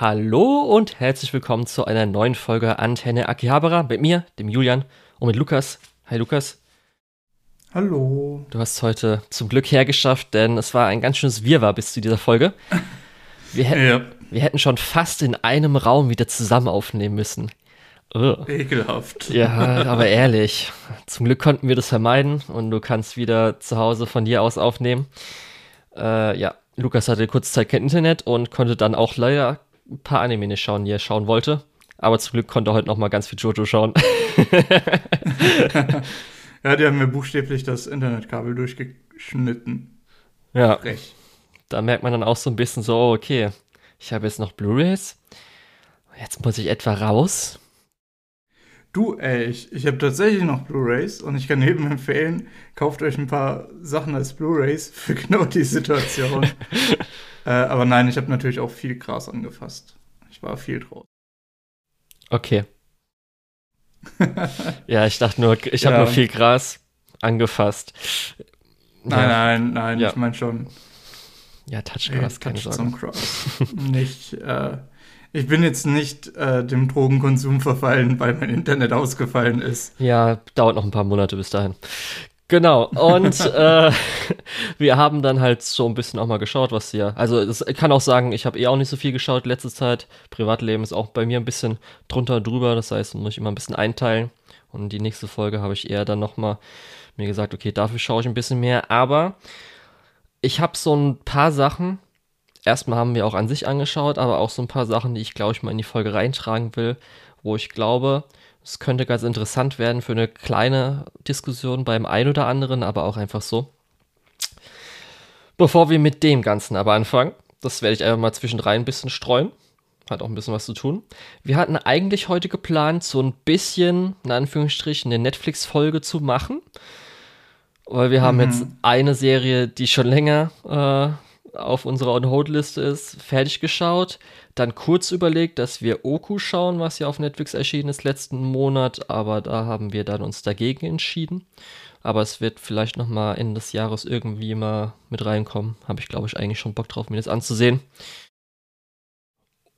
Hallo und herzlich willkommen zu einer neuen Folge Antenne Akihabara mit mir, dem Julian und mit Lukas. Hi Lukas. Hallo. Du hast heute zum Glück hergeschafft, denn es war ein ganz schönes Wirrwarr bis zu dieser Folge. Wir hätten, ja. wir hätten schon fast in einem Raum wieder zusammen aufnehmen müssen. Ugh. Ekelhaft. Ja, aber ehrlich. Zum Glück konnten wir das vermeiden und du kannst wieder zu Hause von dir aus aufnehmen. Äh, ja, Lukas hatte kurze Zeit kein Internet und konnte dann auch leider ein paar Anime nicht schauen, die er schauen wollte. Aber zum Glück konnte er heute noch mal ganz viel Jojo schauen. ja, die haben mir buchstäblich das Internetkabel durchgeschnitten. Ja. Frech. Da merkt man dann auch so ein bisschen so, oh, okay, ich habe jetzt noch Blu-rays. Jetzt muss ich etwa raus. Du, ey, ich, ich habe tatsächlich noch Blu-rays und ich kann jedem empfehlen, kauft euch ein paar Sachen als Blu-rays für genau die Situation. äh, aber nein, ich habe natürlich auch viel Gras angefasst. Ich war viel draußen. Okay. ja, ich dachte nur, ich habe ja. nur viel Gras angefasst. Nein, ja. nein, nein, ja. ich meine schon. Ja, Touchgras, keine Touch Sorge. Nicht, äh, ich bin jetzt nicht äh, dem Drogenkonsum verfallen, weil mein Internet ausgefallen ist. Ja, dauert noch ein paar Monate bis dahin. Genau, und äh, wir haben dann halt so ein bisschen auch mal geschaut, was hier. Also, ich kann auch sagen, ich habe eh auch nicht so viel geschaut letzte Zeit. Privatleben ist auch bei mir ein bisschen drunter drüber, das heißt, muss ich immer ein bisschen einteilen. Und die nächste Folge habe ich eher dann nochmal mir gesagt, okay, dafür schaue ich ein bisschen mehr. Aber ich habe so ein paar Sachen, erstmal haben wir auch an sich angeschaut, aber auch so ein paar Sachen, die ich, glaube ich, mal in die Folge reintragen will, wo ich glaube, es könnte ganz interessant werden für eine kleine Diskussion beim einen oder anderen, aber auch einfach so. Bevor wir mit dem Ganzen aber anfangen, das werde ich einfach mal zwischendrin ein bisschen streuen. Hat auch ein bisschen was zu tun. Wir hatten eigentlich heute geplant, so ein bisschen, in Anführungsstrichen, eine Netflix-Folge zu machen. Weil wir haben mhm. jetzt eine Serie, die schon länger äh, auf unserer On-Hold-Liste ist, fertig geschaut. Dann kurz überlegt, dass wir Oku schauen, was ja auf Netflix erschienen ist letzten Monat, aber da haben wir dann uns dagegen entschieden. Aber es wird vielleicht noch mal Ende des Jahres irgendwie mal mit reinkommen. Habe ich, glaube ich, eigentlich schon Bock drauf, mir das anzusehen.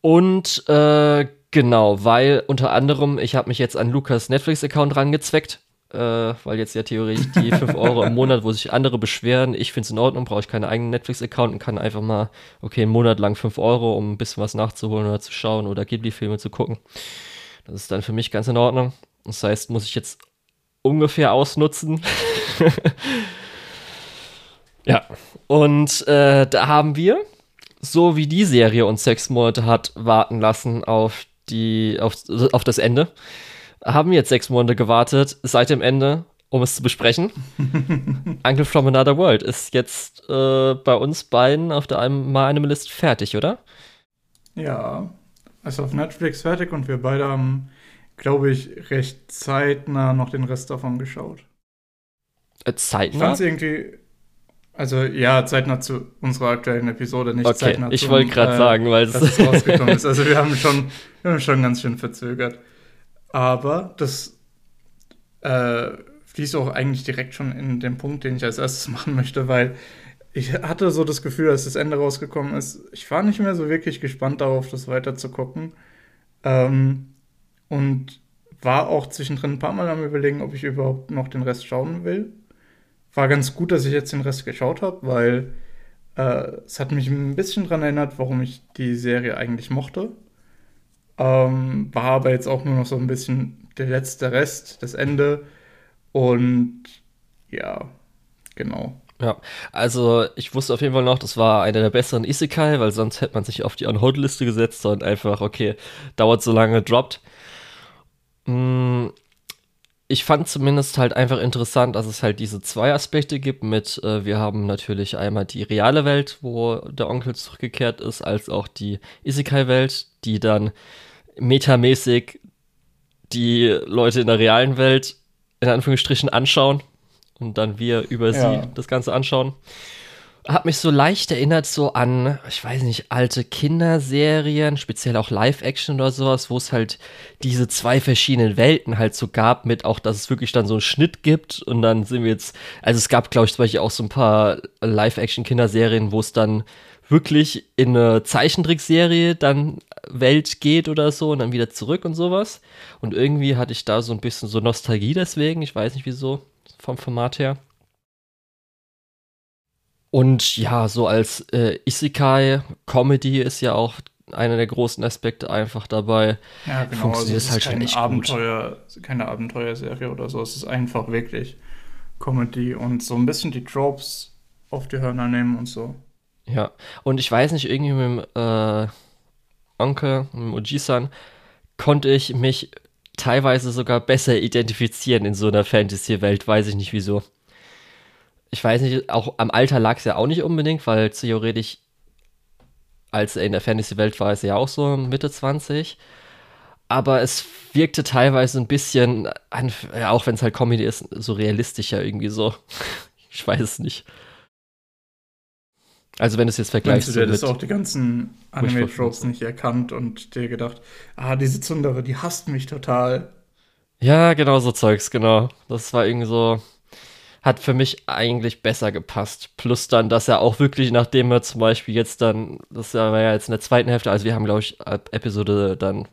Und äh, genau, weil unter anderem, ich habe mich jetzt an Lukas Netflix-Account rangezweckt äh, weil jetzt ja theoretisch die 5 Euro im Monat, wo sich andere beschweren, ich finde es in Ordnung, brauche ich keinen eigenen Netflix-Account und kann einfach mal, okay, einen Monat lang 5 Euro, um ein bisschen was nachzuholen oder zu schauen oder Ghibli-Filme zu gucken. Das ist dann für mich ganz in Ordnung. Das heißt, muss ich jetzt ungefähr ausnutzen. ja, und äh, da haben wir, so wie die Serie uns sechs Monate hat warten lassen auf die, auf, auf das Ende, haben jetzt sechs Monate gewartet seit dem Ende, um es zu besprechen. Uncle from Another World ist jetzt äh, bei uns beiden auf der einem, mal einem List fertig, oder? Ja, ist auf Netflix fertig und wir beide haben, glaube ich, recht zeitnah noch den Rest davon geschaut. Äh, zeitnah? Ich fand's irgendwie. Also ja, zeitnah zu unserer aktuellen Episode, nicht okay, zeitnah ich wollte gerade äh, sagen, weil es rausgekommen ist. Also wir haben schon, wir haben schon ganz schön verzögert. Aber das äh, fließt auch eigentlich direkt schon in den Punkt, den ich als erstes machen möchte, weil ich hatte so das Gefühl, als das Ende rausgekommen ist, ich war nicht mehr so wirklich gespannt darauf, das weiter zu gucken. Ähm, und war auch zwischendrin ein paar Mal am Überlegen, ob ich überhaupt noch den Rest schauen will. War ganz gut, dass ich jetzt den Rest geschaut habe, weil äh, es hat mich ein bisschen daran erinnert, warum ich die Serie eigentlich mochte. Ähm, war aber jetzt auch nur noch so ein bisschen der letzte Rest, das Ende. Und ja, genau. Ja, also ich wusste auf jeden Fall noch, das war einer der besseren Isekai, weil sonst hätte man sich auf die On-Hold-Liste gesetzt und einfach, okay, dauert so lange, droppt. Mm, ich fand zumindest halt einfach interessant, dass es halt diese zwei Aspekte gibt mit, äh, wir haben natürlich einmal die reale Welt, wo der Onkel zurückgekehrt ist, als auch die Isekai-Welt, die dann metamäßig die Leute in der realen Welt in Anführungsstrichen anschauen und dann wir über ja. sie das Ganze anschauen. Hat mich so leicht erinnert so an, ich weiß nicht, alte Kinderserien, speziell auch Live-Action oder sowas, wo es halt diese zwei verschiedenen Welten halt so gab, mit auch, dass es wirklich dann so einen Schnitt gibt und dann sind wir jetzt, also es gab, glaube ich, zum Beispiel auch so ein paar Live-Action-Kinderserien, wo es dann wirklich in eine Zeichentrickserie dann Welt geht oder so und dann wieder zurück und sowas. Und irgendwie hatte ich da so ein bisschen so Nostalgie deswegen. Ich weiß nicht wieso, vom Format her. Und ja, so als äh, Isekai-Comedy ist ja auch einer der großen Aspekte einfach dabei. Ja, genau. Funktioniert also es halt schon echt Abenteuer, gut. Keine Abenteuerserie oder so. Es ist einfach wirklich Comedy und so ein bisschen die Tropes auf die Hörner nehmen und so. Ja, und ich weiß nicht, irgendwie mit dem äh, Onkel, mit dem Oji-san, konnte ich mich teilweise sogar besser identifizieren in so einer Fantasy-Welt, weiß ich nicht wieso. Ich weiß nicht, auch am Alter lag es ja auch nicht unbedingt, weil theoretisch, als er in der Fantasy-Welt war, ist er ja auch so Mitte 20. Aber es wirkte teilweise ein bisschen, auch wenn es halt Comedy ist, so realistischer irgendwie so. ich weiß es nicht. Also wenn du es jetzt vergleichst. Meinst du, du hättest auch die ganzen Anime-Tropes nicht erkannt und dir gedacht, ah, diese Zundere, die hasst mich total. Ja, genau so Zeugs, genau. Das war irgendwie so, hat für mich eigentlich besser gepasst. Plus dann, dass er auch wirklich, nachdem er zum Beispiel jetzt dann, das war ja jetzt in der zweiten Hälfte, also wir haben, glaube ich, Episode dann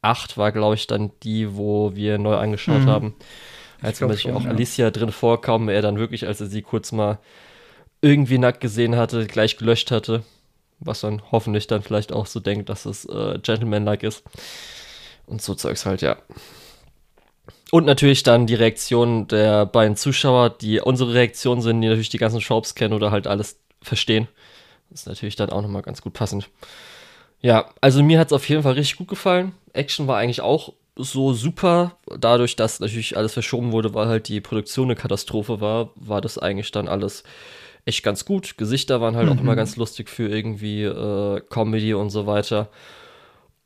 8 war, glaube ich, dann die, wo wir neu angeschaut mhm. haben. Als man sich auch ja. Alicia drin vorkam, er dann wirklich, als er sie kurz mal irgendwie nackt gesehen hatte, gleich gelöscht hatte. Was dann hoffentlich dann vielleicht auch so denkt, dass es äh, Gentleman-like ist. Und so Zeugs halt, ja. Und natürlich dann die Reaktion der beiden Zuschauer, die unsere Reaktionen sind, die natürlich die ganzen Shops kennen oder halt alles verstehen. Das ist natürlich dann auch nochmal ganz gut passend. Ja, also mir hat es auf jeden Fall richtig gut gefallen. Action war eigentlich auch so super. Dadurch, dass natürlich alles verschoben wurde, weil halt die Produktion eine Katastrophe war, war das eigentlich dann alles echt ganz gut. Gesichter waren halt mhm. auch immer ganz lustig für irgendwie äh, Comedy und so weiter.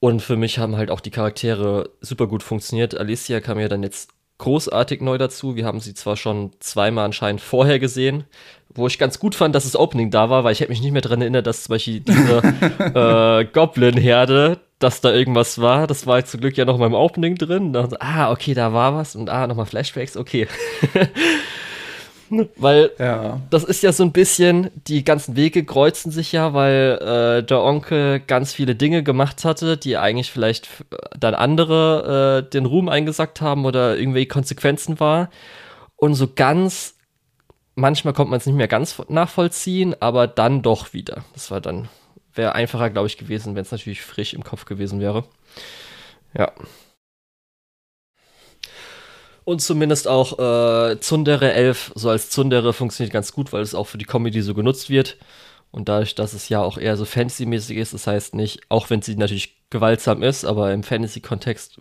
Und für mich haben halt auch die Charaktere super gut funktioniert. Alicia kam ja dann jetzt großartig neu dazu. Wir haben sie zwar schon zweimal anscheinend vorher gesehen, wo ich ganz gut fand, dass das Opening da war, weil ich hätte mich nicht mehr daran erinnert, dass zum Beispiel diese äh, Goblin-Herde, dass da irgendwas war. Das war zum Glück ja noch in meinem Opening drin. Dann, ah, okay, da war was und ah, nochmal Flashbacks, okay. weil ja. das ist ja so ein bisschen, die ganzen Wege kreuzen sich ja, weil äh, der Onkel ganz viele Dinge gemacht hatte, die eigentlich vielleicht dann andere äh, den Ruhm eingesackt haben oder irgendwelche Konsequenzen war. Und so ganz, manchmal kommt man es nicht mehr ganz nachvollziehen, aber dann doch wieder. Das war dann, wäre einfacher, glaube ich, gewesen, wenn es natürlich frisch im Kopf gewesen wäre. Ja. Und zumindest auch äh, Zundere 11, so als Zundere, funktioniert ganz gut, weil es auch für die Comedy so genutzt wird. Und dadurch, dass es ja auch eher so Fantasy-mäßig ist, das heißt nicht, auch wenn sie natürlich gewaltsam ist, aber im Fantasy-Kontext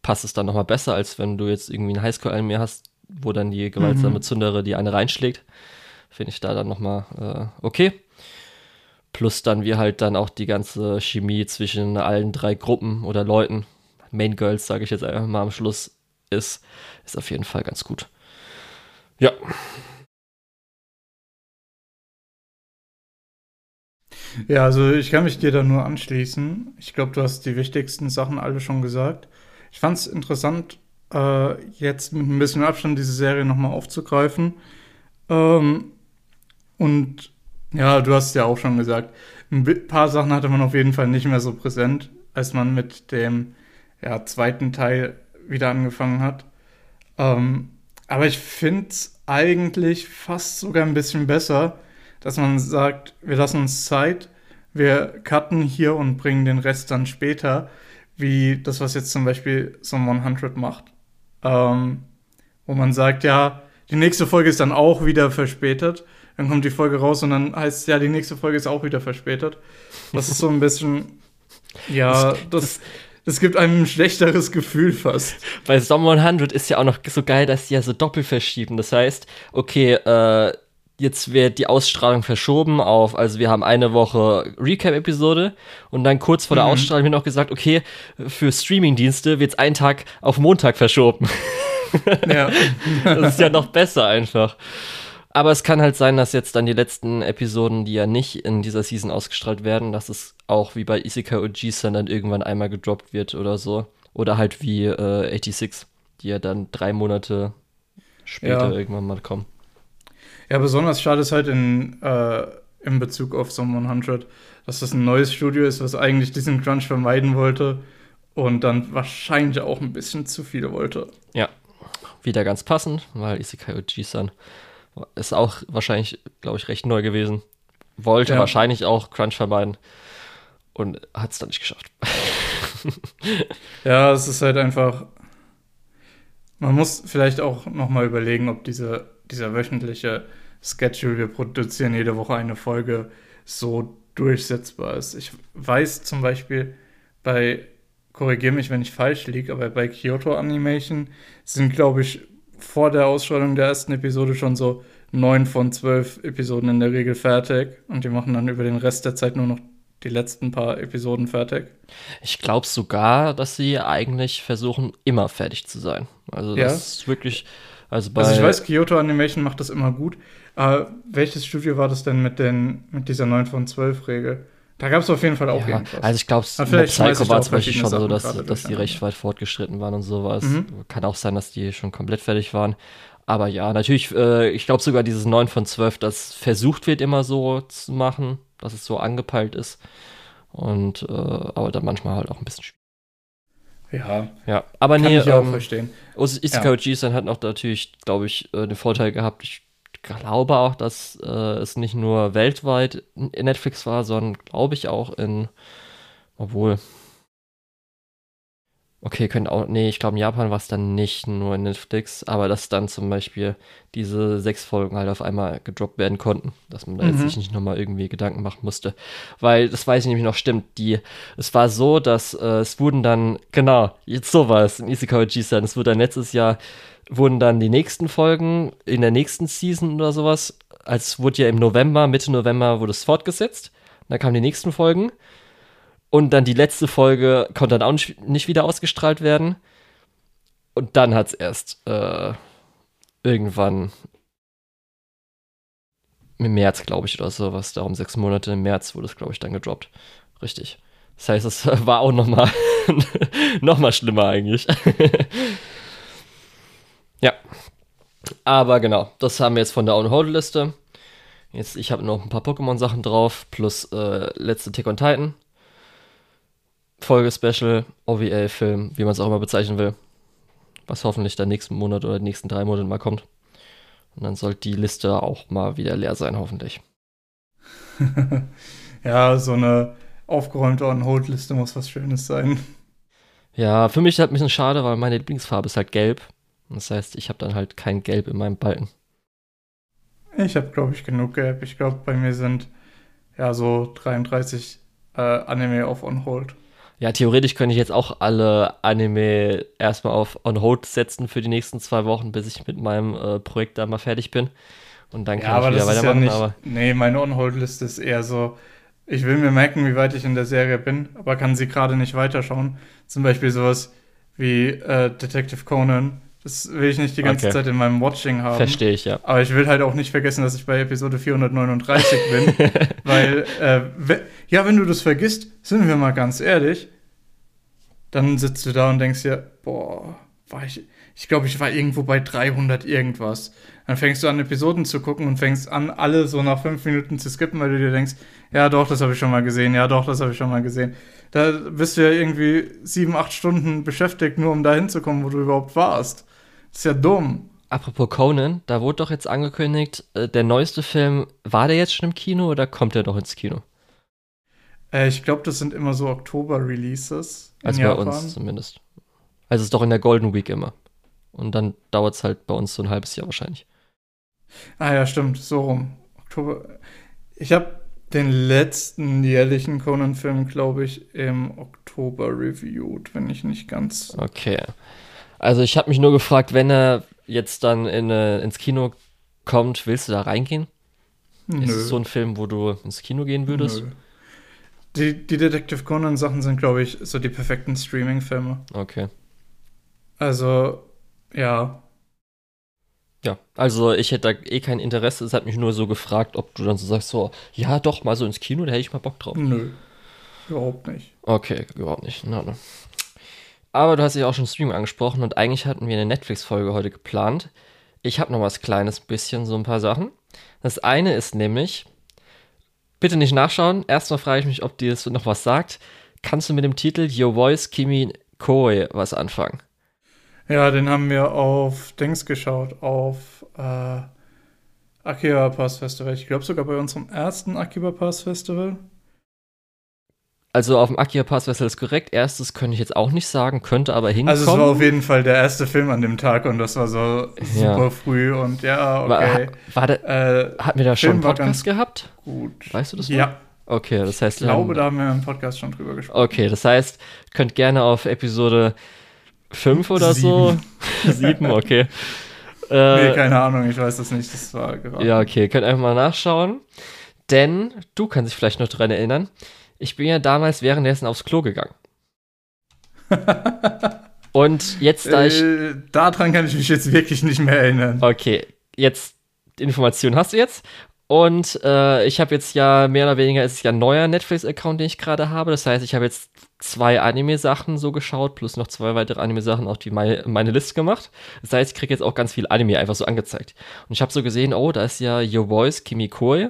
passt es dann nochmal besser, als wenn du jetzt irgendwie ein Highschool-Anime hast, wo dann die gewaltsame mhm. Zundere die eine reinschlägt. Finde ich da dann nochmal äh, okay. Plus dann wir halt dann auch die ganze Chemie zwischen allen drei Gruppen oder Leuten, Main Girls, sage ich jetzt einfach mal am Schluss, ist, ist auf jeden Fall ganz gut. Ja. Ja, also ich kann mich dir da nur anschließen. Ich glaube, du hast die wichtigsten Sachen alle schon gesagt. Ich fand es interessant, äh, jetzt mit ein bisschen Abstand diese Serie nochmal aufzugreifen. Ähm, und ja, du hast ja auch schon gesagt, ein paar Sachen hatte man auf jeden Fall nicht mehr so präsent, als man mit dem ja, zweiten Teil wieder angefangen hat. Ähm, aber ich finde es eigentlich fast sogar ein bisschen besser, dass man sagt, wir lassen uns Zeit, wir cutten hier und bringen den Rest dann später, wie das, was jetzt zum Beispiel so 100 macht. Ähm, wo man sagt, ja, die nächste Folge ist dann auch wieder verspätet. Dann kommt die Folge raus und dann heißt ja, die nächste Folge ist auch wieder verspätet. Das ist so ein bisschen, ja, das, das gibt einem ein schlechteres Gefühl fast. Bei Summer 100 ist ja auch noch so geil, dass die ja so doppelt verschieben. Das heißt, okay, äh, jetzt wird die Ausstrahlung verschoben auf, also wir haben eine Woche Recap-Episode und dann kurz vor der mhm. Ausstrahlung wird noch gesagt, okay, für Streaming-Dienste wird es einen Tag auf Montag verschoben. Ja. das ist ja noch besser einfach. Aber es kann halt sein, dass jetzt dann die letzten Episoden, die ja nicht in dieser Season ausgestrahlt werden, dass es auch wie bei Isekai Oji-san dann irgendwann einmal gedroppt wird oder so. Oder halt wie äh, 86, die ja dann drei Monate später ja. irgendwann mal kommen. Ja, besonders schade ist halt in, äh, in Bezug auf Some 100, dass das ein neues Studio ist, was eigentlich diesen Crunch vermeiden wollte und dann wahrscheinlich auch ein bisschen zu viel wollte. Ja, wieder ganz passend, weil Isekai Oji-san ist auch wahrscheinlich, glaube ich, recht neu gewesen. Wollte Ja. wahrscheinlich auch Crunch vermeiden und hat es dann nicht geschafft. Ja, es ist halt einfach. Man muss vielleicht auch nochmal überlegen, ob diese, dieser wöchentliche Schedule, wir produzieren jede Woche eine Folge, so durchsetzbar ist. Ich weiß zum Beispiel bei, korrigiere mich, wenn ich falsch liege, aber bei Kyoto Animation sind, glaube ich, vor der Ausstrahlung der ersten Episode schon so neun von zwölf Episoden in der Regel fertig und die machen dann über den Rest der Zeit nur noch die letzten paar Episoden fertig. Ich glaube sogar, dass sie eigentlich versuchen, immer fertig zu sein. Also Ja. das ist wirklich, also bei Also ich weiß, Kyoto Animation macht das immer gut. Aber welches Studio war das denn mit, den, mit dieser 9 von 12 Regel? Da gab es auf jeden Fall auch ja, irgendwas. also ich glaube, Psycho war auch zum Beispiel schon so, dass, dass die recht weit fortgeschritten waren und sowas. Mhm. Kann auch sein, dass die schon komplett fertig waren. Aber ja, natürlich, äh, ich glaube sogar dieses 9 von 12, das versucht wird immer so zu machen, dass es so angepeilt ist. Und äh, aber dann manchmal halt auch ein bisschen schwierig. ja, Ja, aber kann nee, ich auch ähm, verstehen. Us- Isekai Oji-san hat auch natürlich, glaube ich, äh, den Vorteil gehabt. Ich glaube auch, dass äh, es nicht nur weltweit in Netflix war, sondern glaube ich auch in, obwohl. Okay, könnte auch, nee, ich glaube in Japan war es dann nicht nur in Netflix, aber dass dann zum Beispiel diese sechs Folgen halt auf einmal gedroppt werden konnten, dass man da jetzt Mhm. sich nicht nochmal irgendwie Gedanken machen musste. Weil, das weiß ich nämlich noch, stimmt, die, es war so, dass äh, es wurden dann, genau, jetzt so war es in Isekai Oji-san, es wurde dann letztes Jahr, wurden dann die nächsten Folgen in der nächsten Season oder sowas, als wurde ja im November, Mitte November wurde es fortgesetzt, dann kamen die nächsten Folgen und dann die letzte Folge konnte dann auch nicht, wieder ausgestrahlt werden und dann hat es erst äh, irgendwann im März, glaube ich, oder sowas, darum sechs Monate im März wurde es, glaube ich, dann gedroppt. Richtig. Das heißt, es war auch noch mal, noch mal schlimmer eigentlich. ja. Aber genau, das haben wir jetzt von der On-Hold-Liste. Jetzt, ich habe noch ein paar Pokémon-Sachen drauf, plus äh, letzte Tick on Titan. Folge-Special, OVA-Film, wie man es auch immer bezeichnen will. Was hoffentlich dann nächsten Monat oder nächsten drei Monate mal kommt. Und dann sollte die Liste auch mal wieder leer sein, hoffentlich. ja, so eine aufgeräumte On-Hold-Liste muss was Schönes sein. Ja, für mich ist das ein bisschen schade, weil meine Lieblingsfarbe ist halt gelb. Das heißt, ich habe dann halt kein Gelb in meinem Balken. Ich habe, glaube ich, genug Gelb. Ich glaube, bei mir sind ja so 33 äh, Anime auf On-Hold. Ja, theoretisch könnte ich jetzt auch alle Anime erstmal auf On Hold setzen für die nächsten zwei Wochen, bis ich mit meinem äh, Projekt da mal fertig bin. Und dann kann ich wieder weitermachen. nicht. aber Nee, meine On-Hold-Liste ist eher so, ich will mir merken, wie weit ich in der Serie bin, aber kann sie gerade nicht weiterschauen. Zum Beispiel sowas wie äh, Detective Conan. Das will ich nicht die ganze Okay. Zeit in meinem Watching haben. verstehe ich, ja. Aber ich will halt auch nicht vergessen, dass ich bei Episode 439 bin. weil, äh, we- ja, wenn du das vergisst, sind wir mal ganz ehrlich, dann sitzt du da und denkst dir, boah, war ich, ich glaube, ich war irgendwo bei 300 irgendwas. Dann fängst du an, Episoden zu gucken und fängst an, alle so nach fünf Minuten zu skippen, weil du dir denkst, ja doch, das habe ich schon mal gesehen, ja doch, das habe ich schon mal gesehen. Da bist du ja irgendwie sieben, acht Stunden beschäftigt, nur um da hinzukommen, wo du überhaupt warst. Das ist ja dumm. Apropos Conan, da wurde doch jetzt angekündigt, äh, der neueste Film, war der jetzt schon im Kino oder kommt der doch ins Kino? Äh, ich glaube, das sind immer so Oktober-Releases Also bei Japan. uns zumindest. Also es ist doch in der Golden Week immer. Und dann dauert es halt bei uns so ein halbes Jahr wahrscheinlich. Ah ja, stimmt, so rum. Oktober. Ich habe den letzten jährlichen Conan-Film, glaube ich, im Oktober reviewed, wenn ich nicht ganz. Okay. Also ich habe mich nur gefragt, wenn er jetzt dann in, äh, ins Kino kommt, willst du da reingehen? Ist es so ein Film, wo du ins Kino gehen würdest? Nö. Die, die Detective Conan-Sachen sind, glaube ich, so die perfekten Streaming-Filme. Okay. Also, ja. Ja, also ich hätte da eh kein Interesse. Es hat mich nur so gefragt, ob du dann so sagst, so, ja doch, mal so ins Kino, da hätte ich mal Bock drauf. Nö. Überhaupt nicht. Okay, überhaupt nicht. Na, na. Aber du hast ja auch schon Stream angesprochen und eigentlich hatten wir eine Netflix-Folge heute geplant. Ich habe noch was Kleines bisschen, so ein paar Sachen. Das eine ist nämlich, Bitte nicht nachschauen. Erstmal frage ich mich, ob dir das noch was sagt. Kannst du mit dem Titel Your Voice Kimi Koe was anfangen? Ja, den haben wir auf Dings geschaut, auf äh, Akiba Pass Festival. Ich glaube sogar bei unserem ersten Akiba Pass Festival. Also auf dem Akiba Pass Festival ist korrekt. Erstes könnte ich jetzt auch nicht sagen, könnte aber hinkommen. Also es war auf jeden Fall der erste Film an dem Tag und das war so super ja. früh und ja, okay. War, war der, äh, hatten wir da schon einen Podcast gehabt? Gut. Weißt du das noch? Ja. Okay, das heißt. Ich glaube, haben, da haben wir im Podcast schon drüber gesprochen. Okay, das heißt, könnt gerne auf Episode 5 oder Sieben. so. 7, okay. Äh, nee, keine Ahnung, ich weiß das nicht. Das war gerade. Ja, okay, könnt einfach mal nachschauen. Denn, du kannst dich vielleicht noch dran erinnern, ich bin ja damals währenddessen aufs Klo gegangen. Und jetzt, da ich. Äh, daran kann ich mich jetzt wirklich nicht mehr erinnern. Okay, jetzt, Information hast du jetzt. Und äh, ich habe jetzt ja mehr oder weniger, ist es ja ein neuer Netflix-Account, den ich gerade habe. Das heißt, ich habe jetzt zwei Anime-Sachen so geschaut, plus noch zwei weitere Anime-Sachen auf die meine, meine Liste gemacht. Das heißt, ich kriege jetzt auch ganz viel Anime einfach so angezeigt. Und ich habe so gesehen, oh, da ist ja Your Voice Kimikoi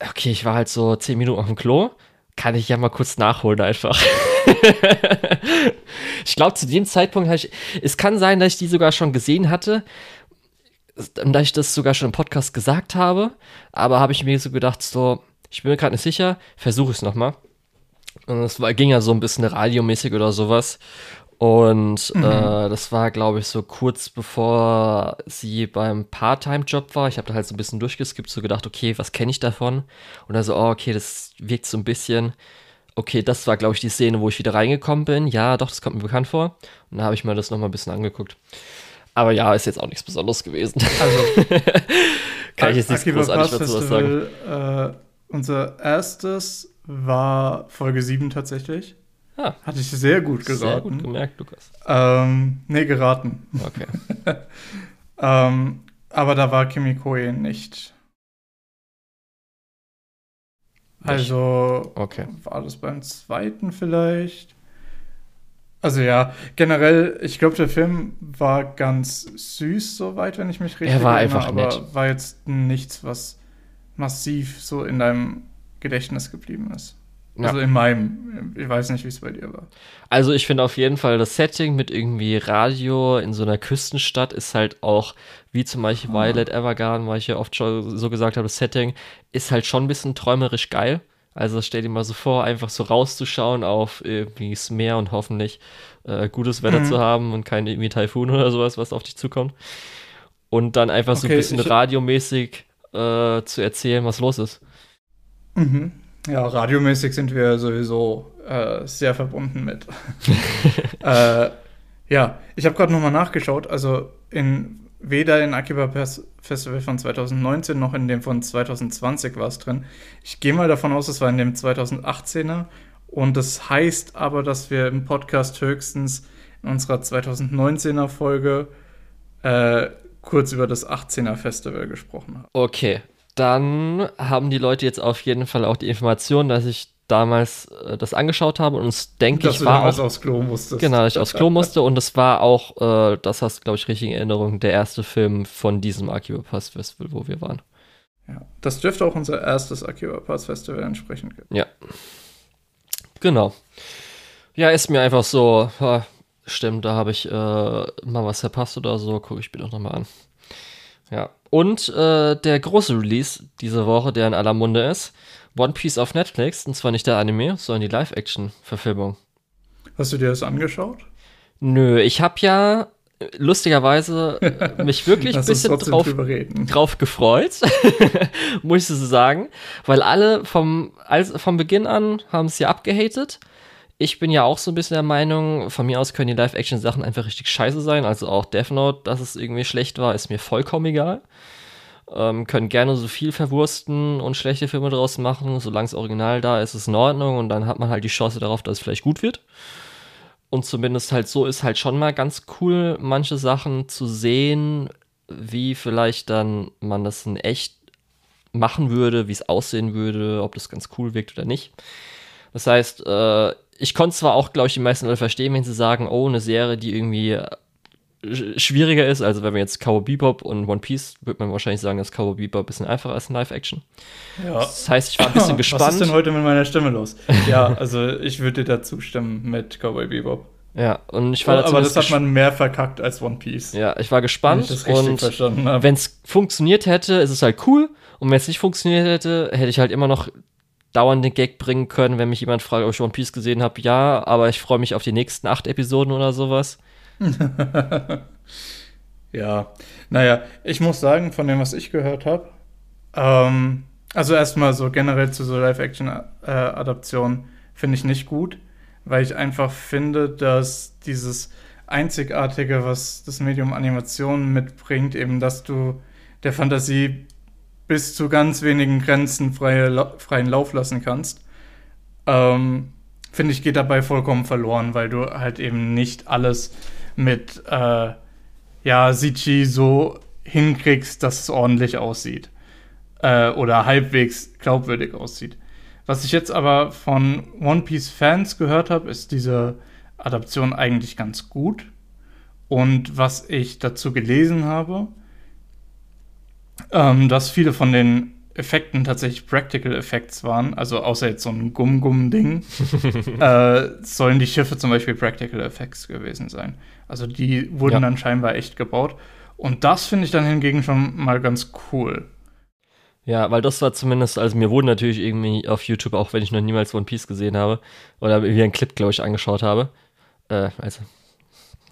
okay, ich war halt so zehn Minuten auf dem Klo. Kann ich ja mal kurz nachholen einfach. ich glaube, zu dem Zeitpunkt habe ich, es kann sein, dass ich die sogar schon gesehen hatte, dass ich das sogar schon im Podcast gesagt habe, aber habe ich mir so gedacht, so, ich bin mir gerade nicht sicher, versuche es nochmal. Und es ging ja so ein bisschen radiomäßig oder sowas. Und mhm. äh, das war, glaube ich, so kurz bevor sie beim Part-Time-Job war. Ich habe da halt so ein bisschen durchgeskippt, so gedacht, okay, was kenne ich davon? Und dann so, oh, okay, das wirkt so ein bisschen. Okay, das war, glaube ich, die Szene, wo ich wieder reingekommen bin. Ja, doch, das kommt mir bekannt vor. Und dann habe ich mir das nochmal ein bisschen angeguckt. Aber ja, ist jetzt auch nichts Besonderes gewesen. Also, kann ich jetzt nichts großartig dazu was sagen. Äh, unser erstes war Folge 7 tatsächlich. Ah. Hatte ich sehr gut geraten. Sehr gut gemerkt, Lukas. Ähm, nee, geraten. Okay. ähm, aber da war Kimikoe nicht. Also okay. war das beim zweiten vielleicht? Also ja, generell, ich glaube, der Film war ganz süß, soweit, wenn ich mich richtig erinnere. Er war erinnere, einfach nett. Aber war jetzt nichts, was massiv so in deinem Gedächtnis geblieben ist. Ja. Also in meinem, ich weiß nicht, wie es bei dir war. Also ich finde auf jeden Fall das Setting mit irgendwie Radio in so einer Küstenstadt ist halt auch, wie zum Beispiel ah. Violet Evergarden, weil ich ja oft schon so gesagt habe, das Setting ist halt schon ein bisschen träumerisch geil. Also stell dir mal so vor, einfach so rauszuschauen auf irgendwie das Meer und hoffentlich äh, gutes Wetter mhm. zu haben und kein irgendwie Taifun oder sowas, was auf dich zukommt. Und dann einfach okay, so ein bisschen radiomäßig äh, zu erzählen, was los ist. Mhm. Ja, radiomäßig sind wir sowieso äh, sehr verbunden mit. äh, ja, ich habe gerade nochmal nachgeschaut. Also in, weder in Akiba Festival von 2019 noch in dem von 2020 war es drin. Ich gehe mal davon aus, es war in dem 2018er. Und das heißt aber, dass wir im Podcast höchstens in unserer 2019er Folge äh, kurz über das 18er Festival gesprochen haben. Okay, dann haben die Leute jetzt auf jeden Fall auch die Information, dass ich damals äh, das angeschaut habe und es denke ich war auch aufs Klo musstest. Genau, dass ich aufs Klo musste und es war auch, äh, das hast du glaube ich richtig in Erinnerung, der erste Film von diesem Akiba Pass Festival, wo wir waren. Ja, das dürfte auch unser erstes Akiba Pass Festival entsprechen. Ja. Genau. Ja, ist mir einfach so, ja, stimmt, da habe ich äh, mal was verpasst oder so, gucke ich mir doch nochmal an. Ja. Und äh, der große Release diese Woche, der in aller Munde ist, One Piece auf Netflix. Und zwar nicht der Anime, sondern die Live-Action-Verfilmung. Hast du dir das angeschaut? Nö, ich habe ja lustigerweise mich wirklich ein bisschen drauf, drauf gefreut, muss ich so sagen, weil alle vom, als, vom Beginn an haben es ja abgehatet ich bin ja auch so ein bisschen der Meinung, von mir aus können die Live-Action-Sachen einfach richtig scheiße sein. Also auch Death Note, dass es irgendwie schlecht war, ist mir vollkommen egal. Ähm, können gerne so viel verwursten und schlechte Filme draus machen. Solange es original da ist, ist es in Ordnung und dann hat man halt die Chance darauf, dass es vielleicht gut wird. Und zumindest halt so ist halt schon mal ganz cool, manche Sachen zu sehen, wie vielleicht dann man das in echt machen würde, wie es aussehen würde, ob das ganz cool wirkt oder nicht. Das heißt, äh, ich konnte zwar auch, glaube ich, die meisten Leute verstehen, wenn sie sagen, oh, eine Serie, die irgendwie schwieriger ist. Also wenn man jetzt Cowboy Bebop und One Piece, würde man wahrscheinlich sagen, dass Cowboy Bebop ein bisschen einfacher ist in Live-Action. Ja. Das heißt, ich war ein bisschen gespannt. Was ist denn heute mit meiner Stimme los? ja, also ich würde dir da zustimmen mit Cowboy Bebop. Ja, und ich war oh, Aber das hat man mehr verkackt als One Piece. Ja, ich war gespannt. Wenn ich und verstanden wenn es funktioniert hätte, ist es halt cool. Und wenn es nicht funktioniert hätte, hätte ich halt immer noch dauernd den Gag bringen können, wenn mich jemand fragt, ob ich One Piece gesehen habe. Ja, aber ich freue mich auf die nächsten acht Episoden oder sowas. ja, naja, ich muss sagen, von dem, was ich gehört habe, ähm, also erstmal so generell zu so Live-Action-Adaptionen finde ich nicht gut, weil ich einfach finde, dass dieses Einzigartige, was das Medium Animation mitbringt, eben, dass du der Fantasie bis zu ganz wenigen Grenzen freie, freien Lauf lassen kannst, ähm, finde ich, geht dabei vollkommen verloren, weil du halt eben nicht alles mit äh, ja, CG so hinkriegst, dass es ordentlich aussieht. Äh, oder halbwegs glaubwürdig aussieht. Was ich jetzt aber von One Piece Fans gehört habe, ist diese Adaption eigentlich ganz gut. Und was ich dazu gelesen habe, ähm, dass viele von den Effekten tatsächlich Practical Effects waren, also außer jetzt so ein Gumm-Gumm-Ding, äh, sollen die Schiffe zum Beispiel Practical Effects gewesen sein. Also die wurden ja. dann scheinbar echt gebaut. Und das finde ich dann hingegen schon mal ganz cool. Ja, weil das war zumindest, also mir wurde natürlich irgendwie auf YouTube, auch wenn ich noch niemals One Piece gesehen habe, oder wie einen Clip, glaube ich, angeschaut habe. Äh, also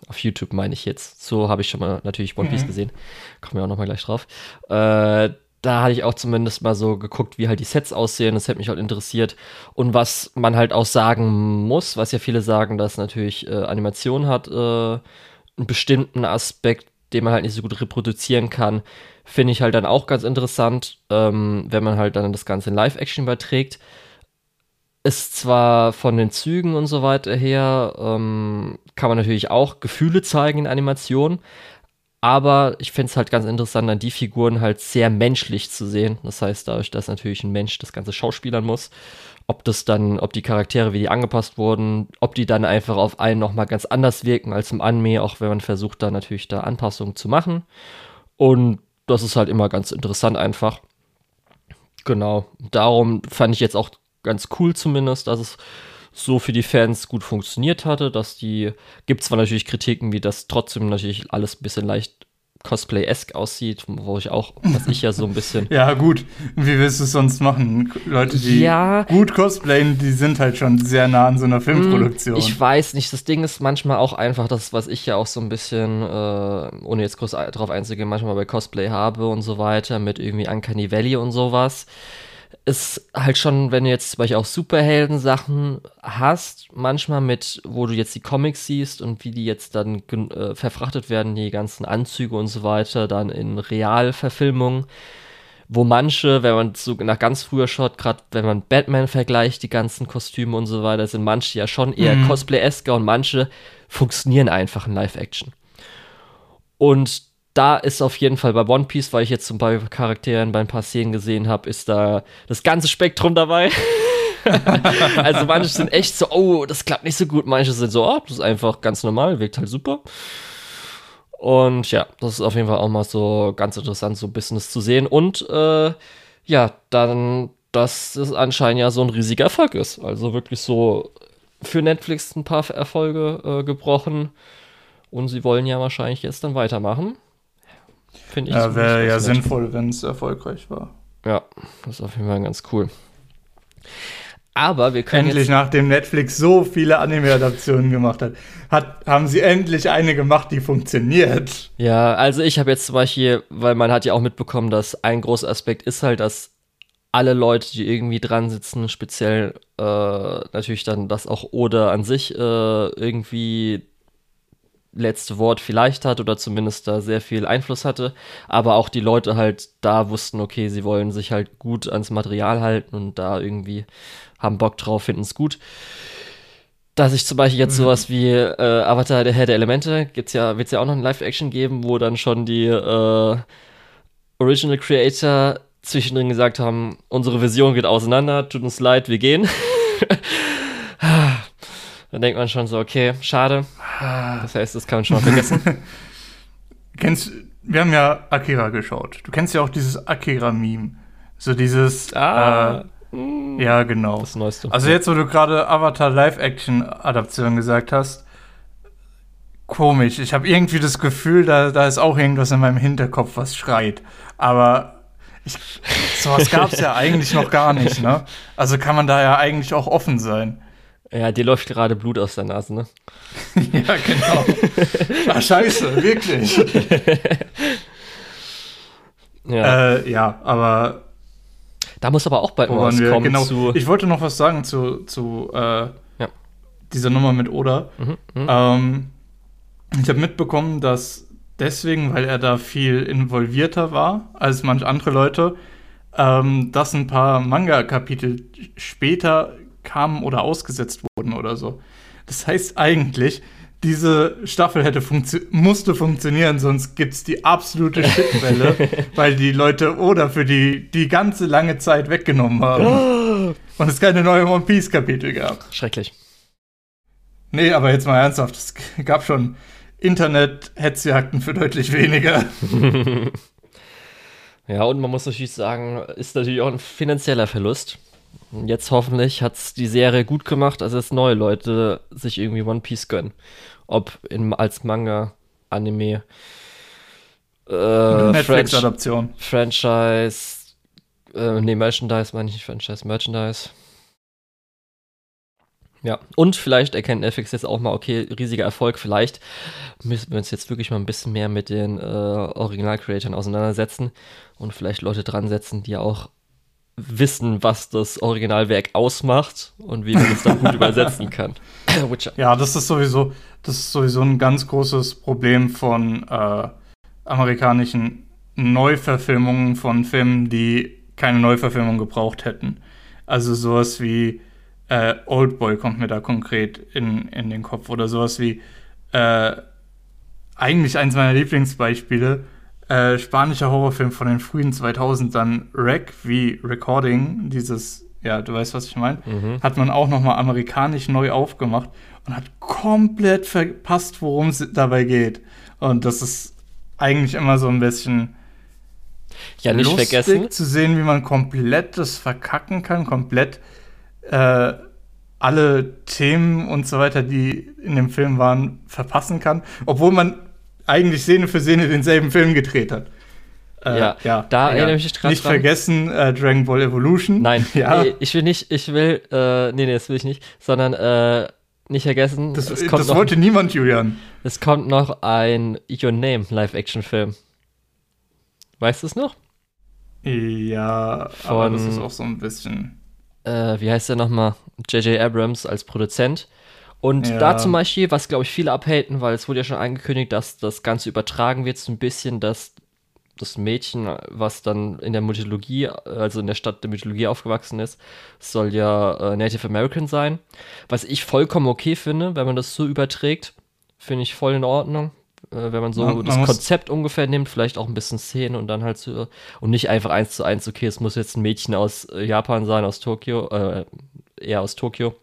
auf YouTube meine ich jetzt. So habe ich schon mal natürlich One Piece mhm. gesehen. Kommen wir auch noch mal gleich drauf. Äh, da hatte ich auch zumindest mal so geguckt, wie halt die Sets aussehen. Das hätte mich halt interessiert. Und was man halt auch sagen muss, was ja viele sagen, dass natürlich äh, Animation hat äh, einen bestimmten Aspekt, den man halt nicht so gut reproduzieren kann, finde ich halt dann auch ganz interessant, ähm, wenn man halt dann das Ganze in Live-Action überträgt. Ist zwar von den Zügen und so weiter her, ähm, kann man natürlich auch Gefühle zeigen in Animationen, aber ich finde es halt ganz interessant, dann die Figuren halt sehr menschlich zu sehen. Das heißt, dadurch, dass natürlich ein Mensch das Ganze schauspielern muss, ob das dann, ob die Charaktere, wie die angepasst wurden, ob die dann einfach auf einen nochmal ganz anders wirken als im Anime, auch wenn man versucht, da natürlich da Anpassungen zu machen. Und das ist halt immer ganz interessant einfach. Genau. Darum fand ich jetzt auch ganz cool zumindest, dass es so für die Fans gut funktioniert hatte, dass die, gibt zwar natürlich Kritiken, wie das trotzdem natürlich alles ein bisschen leicht Cosplay-esque aussieht, wo ich auch, was ich ja so ein bisschen. ja, gut. Wie willst du es sonst machen? Leute, die ja, gut cosplayen, die sind halt schon sehr nah an so einer Filmproduktion. Ich weiß nicht. Das Ding ist manchmal auch einfach das, was ich ja auch so ein bisschen, äh, ohne jetzt groß drauf einzugehen, manchmal bei Cosplay habe und so weiter, mit irgendwie Uncanny Valley und sowas ist halt schon, wenn du jetzt zum Beispiel auch Superhelden-Sachen hast, manchmal mit, wo du jetzt die Comics siehst und wie die jetzt dann äh, verfrachtet werden, die ganzen Anzüge und so weiter, dann in Realverfilmungen, wo manche, wenn man so nach ganz früher schaut, gerade wenn man Batman vergleicht, die ganzen Kostüme und so weiter, sind manche ja schon eher mhm. Cosplay-esker und manche funktionieren einfach in Live-Action. Und da ist auf jeden Fall bei One Piece, weil ich jetzt zum Beispiel Charakteren bei ein paar Szenen gesehen habe, ist da das ganze Spektrum dabei. also manche sind echt so, oh, das klappt nicht so gut. Manche sind so, oh, das ist einfach ganz normal, wirkt halt super. Und ja, das ist auf jeden Fall auch mal so ganz interessant, so Business zu sehen. Und äh, ja, dann, dass es anscheinend ja so ein riesiger Erfolg ist. Also wirklich so für Netflix ein paar Erfolge äh, gebrochen. Und sie wollen ja wahrscheinlich jetzt dann weitermachen. Finde ich. Ja, wäre ja sinnvoll, wenn es erfolgreich war. Ja, das ist auf jeden Fall ganz cool. Aber wir können. Endlich, nachdem Netflix so viele Anime-Adaptionen gemacht hat, hat, haben sie endlich eine gemacht, die funktioniert. Ja, also ich habe jetzt zum Beispiel, weil man hat ja auch mitbekommen, dass ein großer Aspekt ist halt, dass alle Leute, die irgendwie dran sitzen, speziell äh, natürlich dann, dass auch Oda an sich äh, irgendwie letzte Wort vielleicht hat oder zumindest da sehr viel Einfluss hatte, aber auch die Leute halt da wussten, okay, sie wollen sich halt gut ans Material halten und da irgendwie haben Bock drauf, finden es gut. Dass ich zum Beispiel jetzt mhm. sowas wie äh, Avatar, der Herr der Elemente, gibt's ja, wird es ja auch noch ein Live-Action geben, wo dann schon die äh, Original Creator zwischendrin gesagt haben, unsere Vision geht auseinander, tut uns leid, wir gehen. Dann denkt man schon so, okay, schade. Das heißt, das kann man schon mal vergessen. kennst, wir haben ja Akira geschaut. Du kennst ja auch dieses Akira-Meme. So dieses. Ah. Äh, ja, genau. Das Neueste. Also jetzt, wo du gerade Avatar Live-Action-Adaption gesagt hast, komisch. Ich habe irgendwie das Gefühl, da, da ist auch irgendwas in meinem Hinterkopf, was schreit. Aber ich, sowas gab es ja eigentlich noch gar nicht, ne? Also kann man da ja eigentlich auch offen sein. Ja, dir läuft gerade Blut aus der Nase, ne? ja, genau. Ach, scheiße, wirklich. ja. Äh, ja, aber da muss aber auch bald mal was kommen Genau. zu. Ich wollte noch was sagen zu, zu äh, Ja. dieser Nummer mit Oda. Mhm, mhm. Ähm, ich habe mitbekommen, dass deswegen, weil er da viel involvierter war als manch andere Leute, ähm, dass ein paar Manga-Kapitel später kamen oder ausgesetzt wurden oder so. Das heißt eigentlich, diese Staffel hätte funktio musste funktionieren, sonst gibt es die absolute Shitwelle, weil die Leute Oda für die, die ganze lange Zeit weggenommen haben. Und es keine neue One Piece-Kapitel gab. Schrecklich. Nee, aber jetzt mal ernsthaft, es gab schon Internet-Hetzjagden für deutlich weniger. Ja, und man muss natürlich sagen, ist natürlich auch ein finanzieller Verlust. Jetzt hoffentlich hat es die Serie gut gemacht, als jetzt neue Leute sich irgendwie One Piece gönnen. Ob in, als Manga, Anime, äh, Netflix-Adaption. Franchise, äh, nee, Merchandise meine ich nicht, Franchise, Merchandise. Ja, und vielleicht erkennt Netflix jetzt auch mal, okay, riesiger Erfolg, vielleicht müssen wir uns jetzt wirklich mal ein bisschen mehr mit den äh, Original-Creatoren auseinandersetzen und vielleicht Leute dran setzen, die auch wissen, was das Originalwerk ausmacht und wie man es dann gut übersetzen kann. Witcher. Ja, das ist sowieso, das ist sowieso ein ganz großes Problem von äh, amerikanischen Neuverfilmungen von Filmen, die keine Neuverfilmung gebraucht hätten. Also sowas wie äh, Oldboy kommt mir da konkret in, in den Kopf oder sowas wie äh, eigentlich eins meiner Lieblingsbeispiele, äh, spanischer Horrorfilm von den frühen 2000ern, Rec wie Recording, dieses, ja, du weißt, was ich meine, Mhm. hat man auch nochmal amerikanisch neu aufgemacht und hat komplett verpasst, worum es dabei geht. Und das ist eigentlich immer so ein bisschen Ja, nicht lustig vergessen, zu sehen, wie man komplett das verkacken kann, komplett äh, alle Themen und so weiter, die in dem Film waren, verpassen kann, obwohl man eigentlich Szene für Szene denselben Film gedreht hat. Äh, Ja, da erinnere ich mich grad Nicht dran. vergessen äh, Dragon Ball Evolution. Nein, ja. nee, ich will nicht, ich will, äh, nee, nee, das will ich nicht, sondern äh, nicht vergessen, Das, es, kommt das noch, wollte niemand, Julian. es kommt noch ein Your Name Live-Action-Film. Weißt du es noch? Ja, aber das Von- ist auch so ein bisschen. Äh, wie heißt der nochmal? J.J. Abrams als Produzent. Und Ja. da zum Beispiel, was glaube ich viele abhalten, weil es wurde ja schon angekündigt, dass das Ganze übertragen wird, so ein bisschen, dass das Mädchen, was dann in der Mythologie, also in der Stadt der Mythologie aufgewachsen ist, soll ja äh, Native American sein. Was ich vollkommen okay finde, wenn man das so überträgt, finde ich voll in Ordnung. Äh, wenn man so Man- man das Konzept ungefähr nimmt, vielleicht auch ein bisschen Szenen und dann halt so, und nicht einfach eins zu eins, okay, es muss jetzt ein Mädchen aus äh, Japan sein, aus Tokio, äh, eher aus Tokio.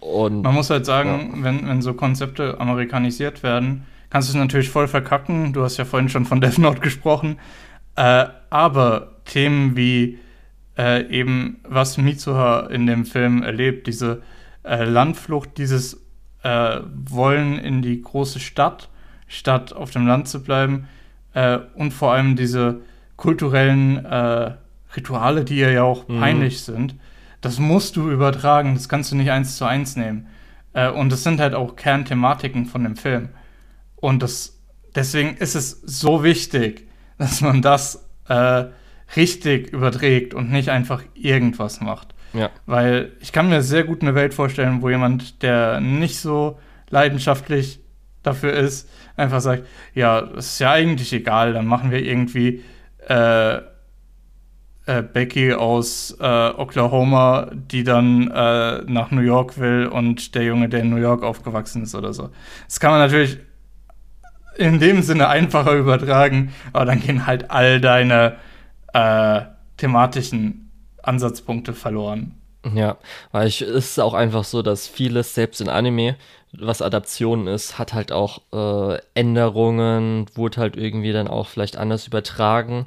Und Man muss halt sagen, wenn, wenn so Konzepte amerikanisiert werden, kannst du es natürlich voll verkacken. Du hast ja vorhin schon von Death Note gesprochen. Äh, aber Themen wie äh, eben, was Mitsuha in dem Film erlebt, diese äh, Landflucht, dieses äh, Wollen in die große Stadt, statt auf dem Land zu bleiben, äh, und vor allem diese kulturellen äh, Rituale, die ja auch Mhm. peinlich sind, das musst du übertragen, das kannst du nicht eins zu eins nehmen. Äh, und das sind halt auch Kernthematiken von dem Film. Und das, deswegen ist es so wichtig, dass man das äh, richtig überträgt und nicht einfach irgendwas macht. ja, Weil ich kann mir sehr gut eine Welt vorstellen, wo jemand, der nicht so leidenschaftlich dafür ist, einfach sagt, ja, das ist ja eigentlich egal, dann machen wir irgendwie äh, äh, Becky aus äh, Oklahoma, die dann äh, nach New York will und der Junge, der in New York aufgewachsen ist oder so. Das kann man natürlich in dem Sinne einfacher übertragen, aber dann gehen halt all deine äh, thematischen Ansatzpunkte verloren. Ja, weil ich, es ist auch einfach so, dass vieles, selbst in Anime, was Adaptionen ist, hat halt auch äh, Änderungen, wurde halt irgendwie dann auch vielleicht anders übertragen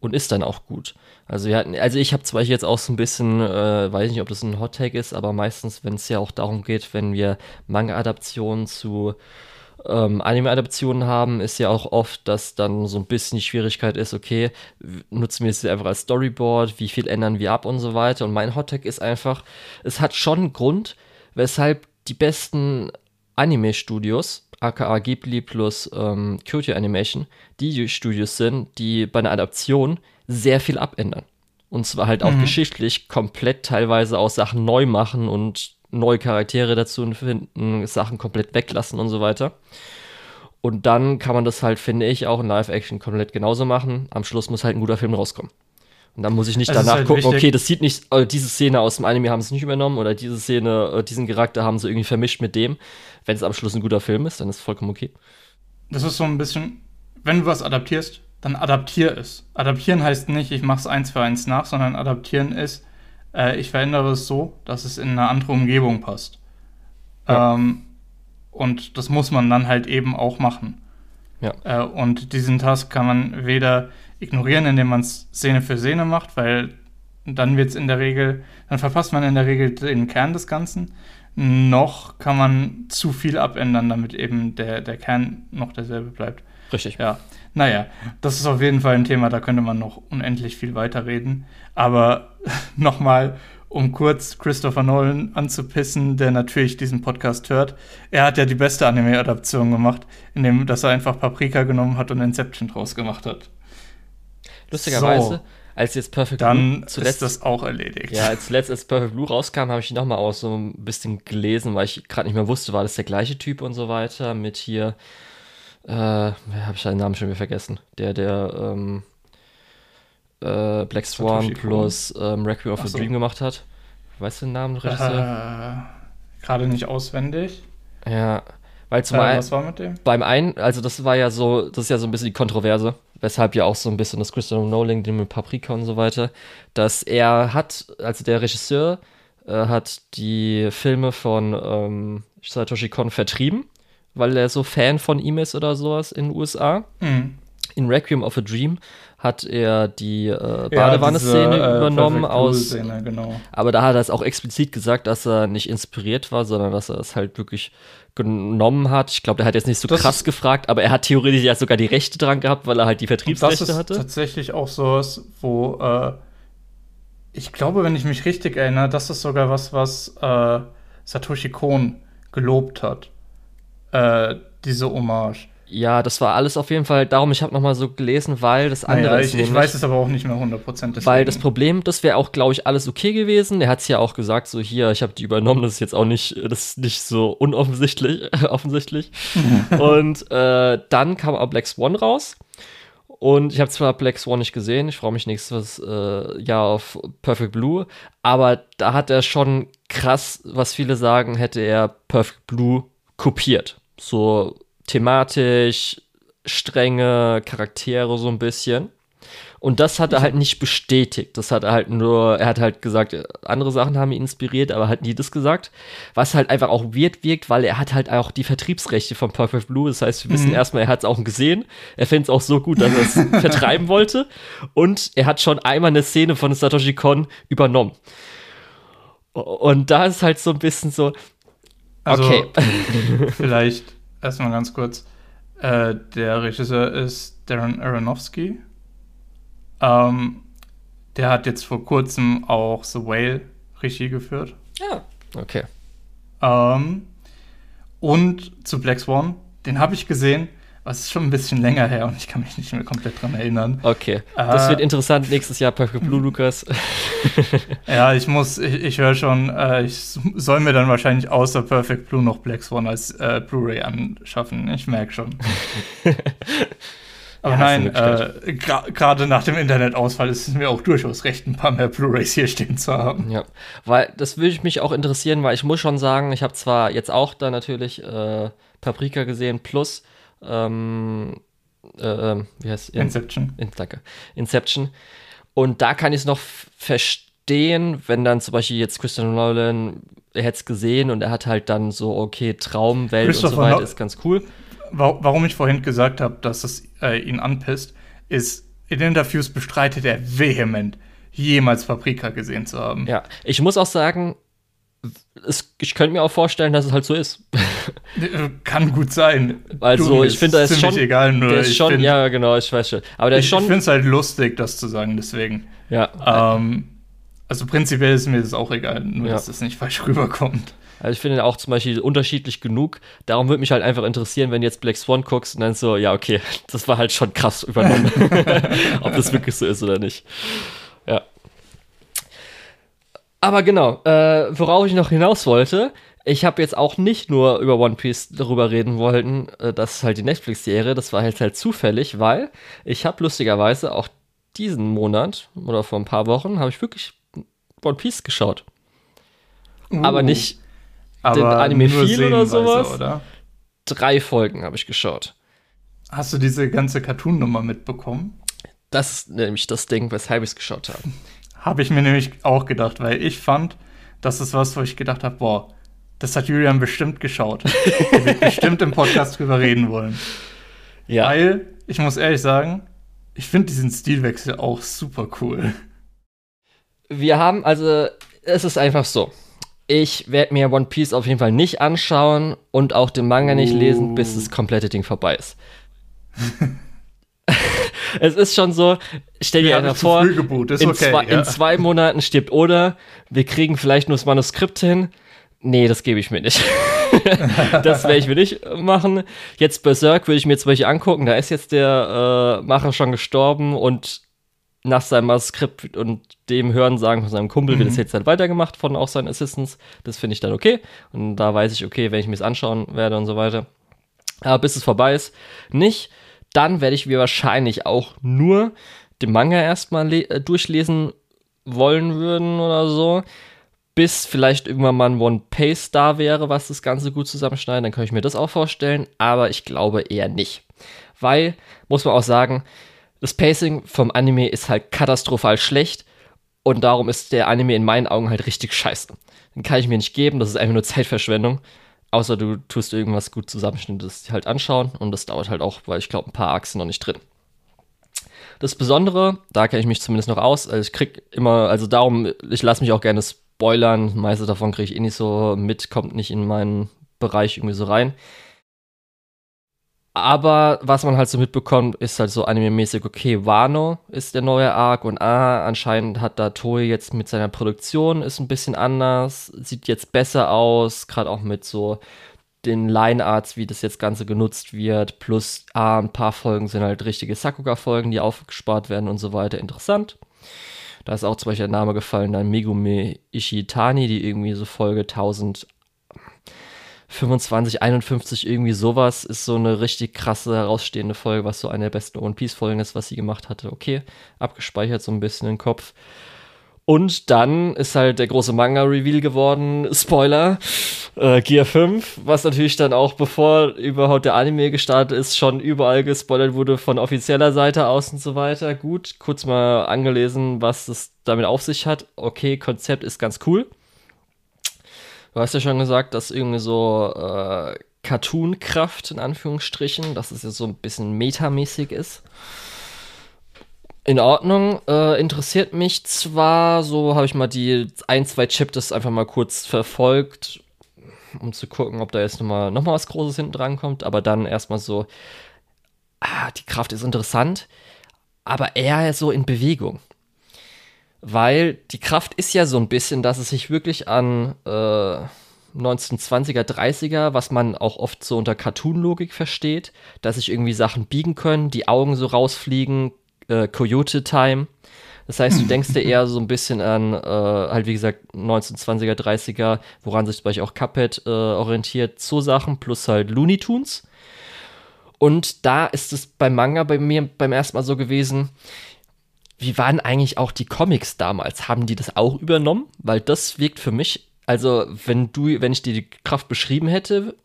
und ist dann auch gut. Also wir hatten, also ich habe zwar jetzt auch so ein bisschen, äh, weiß nicht, ob das ein Hot Take ist, aber meistens, wenn es ja auch darum geht, wenn wir Manga-Adaptionen zu ähm, Anime-Adaptionen haben, ist ja auch oft, dass dann so ein bisschen die Schwierigkeit ist, okay, nutzen wir es einfach als Storyboard, wie viel ändern wir ab und so weiter. Und mein Hottag ist einfach, es hat schon einen Grund, weshalb die besten Anime-Studios, aka Ghibli plus ähm, Kyoto Animation, die Studios sind, die bei einer Adaption sehr viel abändern. Und zwar halt auch mhm. geschichtlich komplett teilweise auch Sachen neu machen und neue Charaktere dazu finden, Sachen komplett weglassen und so weiter. Und dann kann man das halt, finde ich, auch in Live-Action komplett genauso machen. Am Schluss muss halt ein guter Film rauskommen. Und dann muss ich nicht es danach halt gucken, wichtig. okay, das sieht nicht, äh, diese Szene aus dem Anime haben sie nicht übernommen oder diese Szene, äh, diesen Charakter haben sie irgendwie vermischt mit dem. Wenn es am Schluss ein guter Film ist, dann ist es vollkommen okay. Das ist so ein bisschen, wenn du was adaptierst, dann adaptier es. Adaptieren heißt nicht, ich mache es eins für eins nach, sondern adaptieren ist, äh, ich verändere es so, dass es in eine andere Umgebung passt. Ja. Ähm, und das muss man dann halt eben auch machen. Ja. Äh, und diesen Task kann man weder ignorieren, indem man es Szene für Szene macht, weil dann wird es in der Regel, dann verpasst man in der Regel den Kern des Ganzen, noch kann man zu viel abändern, damit eben der, der Kern noch derselbe bleibt. Richtig. Ja. Naja, das ist auf jeden Fall ein Thema, da könnte man noch unendlich viel weiterreden. Aber nochmal, um kurz Christopher Nolan anzupissen, der natürlich diesen Podcast hört. Er hat ja die beste Anime-Adaption gemacht, indem dass er einfach Paprika genommen hat und Inception draus gemacht hat. Lustigerweise, so, als jetzt Perfect dann Blue zuletzt ist das auch erledigt. Ja, als zuletzt als Perfect Blue rauskam, habe ich ihn nochmal auch so ein bisschen gelesen, weil ich gerade nicht mehr wusste, war das der gleiche Typ und so weiter mit hier äh, habe ich seinen Namen schon wieder vergessen. Der, der ähm, äh, Black Swan plus ähm, Requiem of a so. Dream gemacht hat. Weißt du den Namen, Regisseur? Äh, Gerade nicht auswendig. Ja, weil zum äh, einen, was war mit dem? Beim einen, also das war ja so, das ist ja so ein bisschen die Kontroverse, weshalb ja auch so ein bisschen das Christopher Nolan, den mit Paprika und so weiter, dass er hat, also der Regisseur äh, hat die Filme von ähm, Satoshi Kon vertrieben weil er so Fan von ihm ist oder sowas in den USA. Mhm. In Requiem of a Dream hat er die äh, Badewanne-Szene ja, äh, übernommen aus. Genau. Aber da hat er es auch explizit gesagt, dass er nicht inspiriert war, sondern dass er es halt wirklich genommen hat. Ich glaube, der hat jetzt nicht so das krass gefragt, aber er hat theoretisch ja sogar die Rechte dran gehabt, weil er halt die Vertriebsrechte das ist hatte. Tatsächlich auch sowas, wo äh, ich glaube, wenn ich mich richtig erinnere, das ist sogar was, was äh, Satoshi Kon gelobt hat äh, diese Hommage. Ja, das war alles auf jeden Fall darum, ich habe nochmal so gelesen, weil das andere naja, ich, ich weiß es aber auch nicht mehr 100%. Weil das Problem, das wäre auch, glaube ich, alles okay gewesen. Er hat es ja auch gesagt, so hier, ich habe die übernommen, das ist jetzt auch nicht, das ist nicht so unoffensichtlich. offensichtlich. Und äh, dann kam auch Black Swan raus. Und ich habe zwar Black Swan nicht gesehen, ich freue mich nächstes äh, Jahr auf Perfect Blue, aber da hat er schon krass, was viele sagen, hätte er Perfect Blue kopiert so thematisch, strenge Charaktere so ein bisschen. Und das hat er halt nicht bestätigt. Das hat er halt nur, er hat halt gesagt, andere Sachen haben ihn inspiriert, aber hat nie das gesagt. Was halt einfach auch weird wirkt, weil er hat halt auch die Vertriebsrechte von Perfect Blue. Das heißt, wir wissen mhm. erstmal, er hat es auch gesehen. Er fände es auch so gut, dass er es vertreiben wollte. Und er hat schon einmal eine Szene von Satoshi Kon übernommen. Und da ist halt so ein bisschen so, also, okay. vielleicht erstmal ganz kurz. Äh, der Regisseur ist Darren Aronofsky. Ähm, der hat jetzt vor kurzem auch The Whale Regie geführt. Ja, okay. Ähm, und zu Black Swan, den habe ich gesehen. Es ist schon ein bisschen länger her und ich kann mich nicht mehr komplett dran erinnern. Okay. Das äh, wird interessant nächstes Jahr Perfect Blue, Lukas. ja, ich muss, ich, ich höre schon, äh, ich soll mir dann wahrscheinlich außer Perfect Blue noch Black Swan als äh, Blu-ray anschaffen. Ich merke schon. Aber ja, nein, äh, gerade nach dem Internetausfall ist es mir auch durchaus recht, ein paar mehr Blu-rays hier stehen zu haben. Ja, weil das würde ich mich auch interessieren, weil ich muss schon sagen, ich habe zwar jetzt auch da natürlich äh, Paprika gesehen, plus ähm, äh, ähm, wie heißt In Inception. In, danke. Inception. Und da kann ich es noch verstehen verstehen, wenn dann zum Beispiel jetzt Christian Nolan, er hätte es gesehen und er hat halt dann so, okay, Traumwelt und so weiter, ist ganz cool. Warum ich vorhin gesagt habe, dass es äh, ihn anpisst, ist, in Interviews bestreitet er vehement, jemals Paprika gesehen zu haben. Ja, ich muss auch sagen, es, ich könnte mir auch vorstellen, dass es halt so ist. Kann gut sein. Also, ich finde, da ist schon. Egal, nur der ist schon, find, ja, genau, ich weiß schon. Aber der ich, ist schon. Ich finde es halt lustig, das zu sagen, deswegen. Ja. Ähm, also, prinzipiell ist mir das auch egal, nur ja. dass es das nicht falsch rüberkommt. Also ich finde auch zum Beispiel unterschiedlich genug. Darum würde mich halt einfach interessieren, wenn du jetzt Black Swan guckst und dann so, ja, okay, das war halt schon krass übernommen. Ob das wirklich so ist oder nicht. Aber genau, äh, worauf ich noch hinaus wollte, ich habe jetzt auch nicht nur über One Piece darüber reden wollen, äh, das ist halt die Netflix-Serie, das war jetzt halt zufällig, weil ich habe lustigerweise auch diesen Monat oder vor ein paar Wochen habe ich wirklich One Piece geschaut. Uh, aber nicht aber den Anime viel oder sowas. Oder? Drei Folgen habe ich geschaut. Hast du diese ganze Cartoon-Nummer mitbekommen? Das ist nämlich das Ding, weshalb ich es geschaut habe. Habe ich mir nämlich auch gedacht, weil ich fand, das ist was, wo ich gedacht habe, boah, das hat Julian bestimmt geschaut. Er wird bestimmt im Podcast drüber reden wollen. Ja. Weil, ich muss ehrlich sagen, ich finde diesen Stilwechsel auch super cool. Wir haben, also, es ist einfach so. Ich werde mir One Piece auf jeden Fall nicht anschauen und auch den Manga nicht lesen, bis das komplette Ding vorbei ist. es ist schon so, stell dir ja, einer vor, in, okay, zwei, ja. in, zwei, Monaten stirbt Oda, wir kriegen vielleicht nur das Manuskript hin. Nee, das gebe ich mir nicht. das werde ich mir nicht machen. Jetzt Berserk würde ich mir zum Beispiel angucken, da ist jetzt der äh, Macher schon gestorben und nach seinem Manuskript und dem Hörensagen von seinem Kumpel mhm. wird es jetzt halt weitergemacht von auch seinen Assistants. Das finde ich dann okay. Und da weiß ich, okay, wenn ich mir es anschauen werde und so weiter. Aber bis es vorbei ist, nicht dann werde ich mir wahrscheinlich auch nur den Manga erstmal äh, durchlesen wollen würden oder so. Bis vielleicht irgendwann mal ein One Pace da wäre, was das Ganze gut zusammenschneidet, dann kann ich mir das auch vorstellen, aber ich glaube eher nicht. Weil, muss man auch sagen, das Pacing vom Anime ist halt katastrophal schlecht und darum ist der Anime in meinen Augen halt richtig scheiße. Den kann ich mir nicht geben, das ist einfach nur Zeitverschwendung. Außer du tust irgendwas gut zusammenschnittes halt anschauen und das dauert halt auch, weil ich glaube, ein paar Achsen noch nicht drin. Das Besondere, da kenne ich mich zumindest noch aus, also ich krieg immer, also darum, ich lasse mich auch gerne spoilern, meiste davon kriege ich eh nicht so mit, kommt nicht in meinen Bereich irgendwie so rein. Aber was man halt so mitbekommt, ist halt so anime-mäßig, okay, Wano ist der neue Arc und ah, anscheinend hat da Toei jetzt mit seiner Produktion ist ein bisschen anders, sieht jetzt besser aus, gerade auch mit so den Line-Arts, wie das jetzt Ganze genutzt wird, plus ah, ein paar Folgen sind halt richtige Sakuga-Folgen, die aufgespart werden und so weiter, interessant. Da ist auch zum Beispiel der Name gefallen, dann Megumi Ishitani, die irgendwie so Folge 1000 25, 51, irgendwie sowas, ist so eine richtig krasse, herausstehende Folge, was so eine der besten One Piece-Folgen ist, was sie gemacht hatte. Okay, abgespeichert so ein bisschen im Kopf. Und dann ist halt der große Manga-Reveal geworden, Spoiler, äh, Gear 5, was natürlich dann auch, bevor überhaupt der Anime gestartet ist, schon überall gespoilert wurde von offizieller Seite aus und so weiter. Gut, kurz mal angelesen, was es damit auf sich hat. Okay, Konzept ist ganz cool. Du hast ja schon gesagt, dass irgendwie so äh, Cartoon-Kraft in Anführungsstrichen, dass es ja so ein bisschen metamäßig ist. In Ordnung, äh, interessiert mich zwar, so habe ich mal die ein, zwei Chapters einfach mal kurz verfolgt, um zu gucken, ob da jetzt nochmal noch mal was Großes hinten dran kommt, aber dann erstmal so, ah, die Kraft ist interessant, aber eher so in Bewegung weil die Kraft ist ja so ein bisschen, dass es sich wirklich an äh, 1920er, 30er, was man auch oft so unter Cartoon-Logik versteht, dass sich irgendwie Sachen biegen können, die Augen so rausfliegen, äh, Coyote-Time. Das heißt, du denkst dir eher so ein bisschen an, äh, halt wie gesagt, 1920er, 30er, woran sich zum Beispiel auch Cuphead äh, orientiert, so Sachen, plus halt Looney Tunes. Und da ist es beim Manga bei mir beim ersten Mal so gewesen, wie waren eigentlich auch die Comics damals? Haben die das auch übernommen? Weil das wirkt für mich, also wenn du, wenn ich dir die Kraft beschrieben hätte,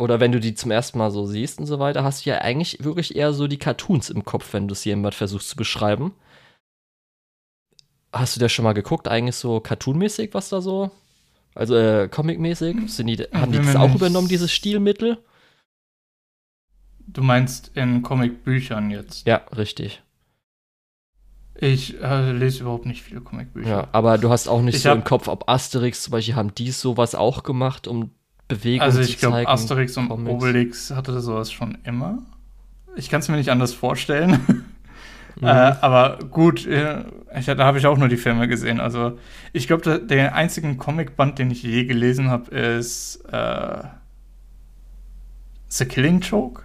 oder wenn du die zum ersten Mal so siehst und so weiter, hast du ja eigentlich wirklich eher so die Cartoons im Kopf, wenn du es jemand versuchst zu beschreiben. hast du da schon mal geguckt, eigentlich so cartoonmäßig, was da so? Also äh, comicmäßig? Sind die, haben die das auch übernommen, dieses Stilmittel? Du meinst in Comicbüchern jetzt? Ja, richtig. Ich äh, lese überhaupt nicht viele Comicbücher. Ja, aber du hast auch nicht Ich so im Kopf, ob Asterix zum Beispiel haben die sowas auch gemacht, um Bewegung Also zu ich glaube, zeigen. Asterix und Comics. Obelix hatte sowas schon immer. Ich kann es mir nicht anders vorstellen. Mhm. Äh, aber gut, äh, ich, da habe ich auch nur die Filme gesehen. Also ich glaube, der, der einzige Comicband, den ich je gelesen habe, ist äh, The Killing Joke.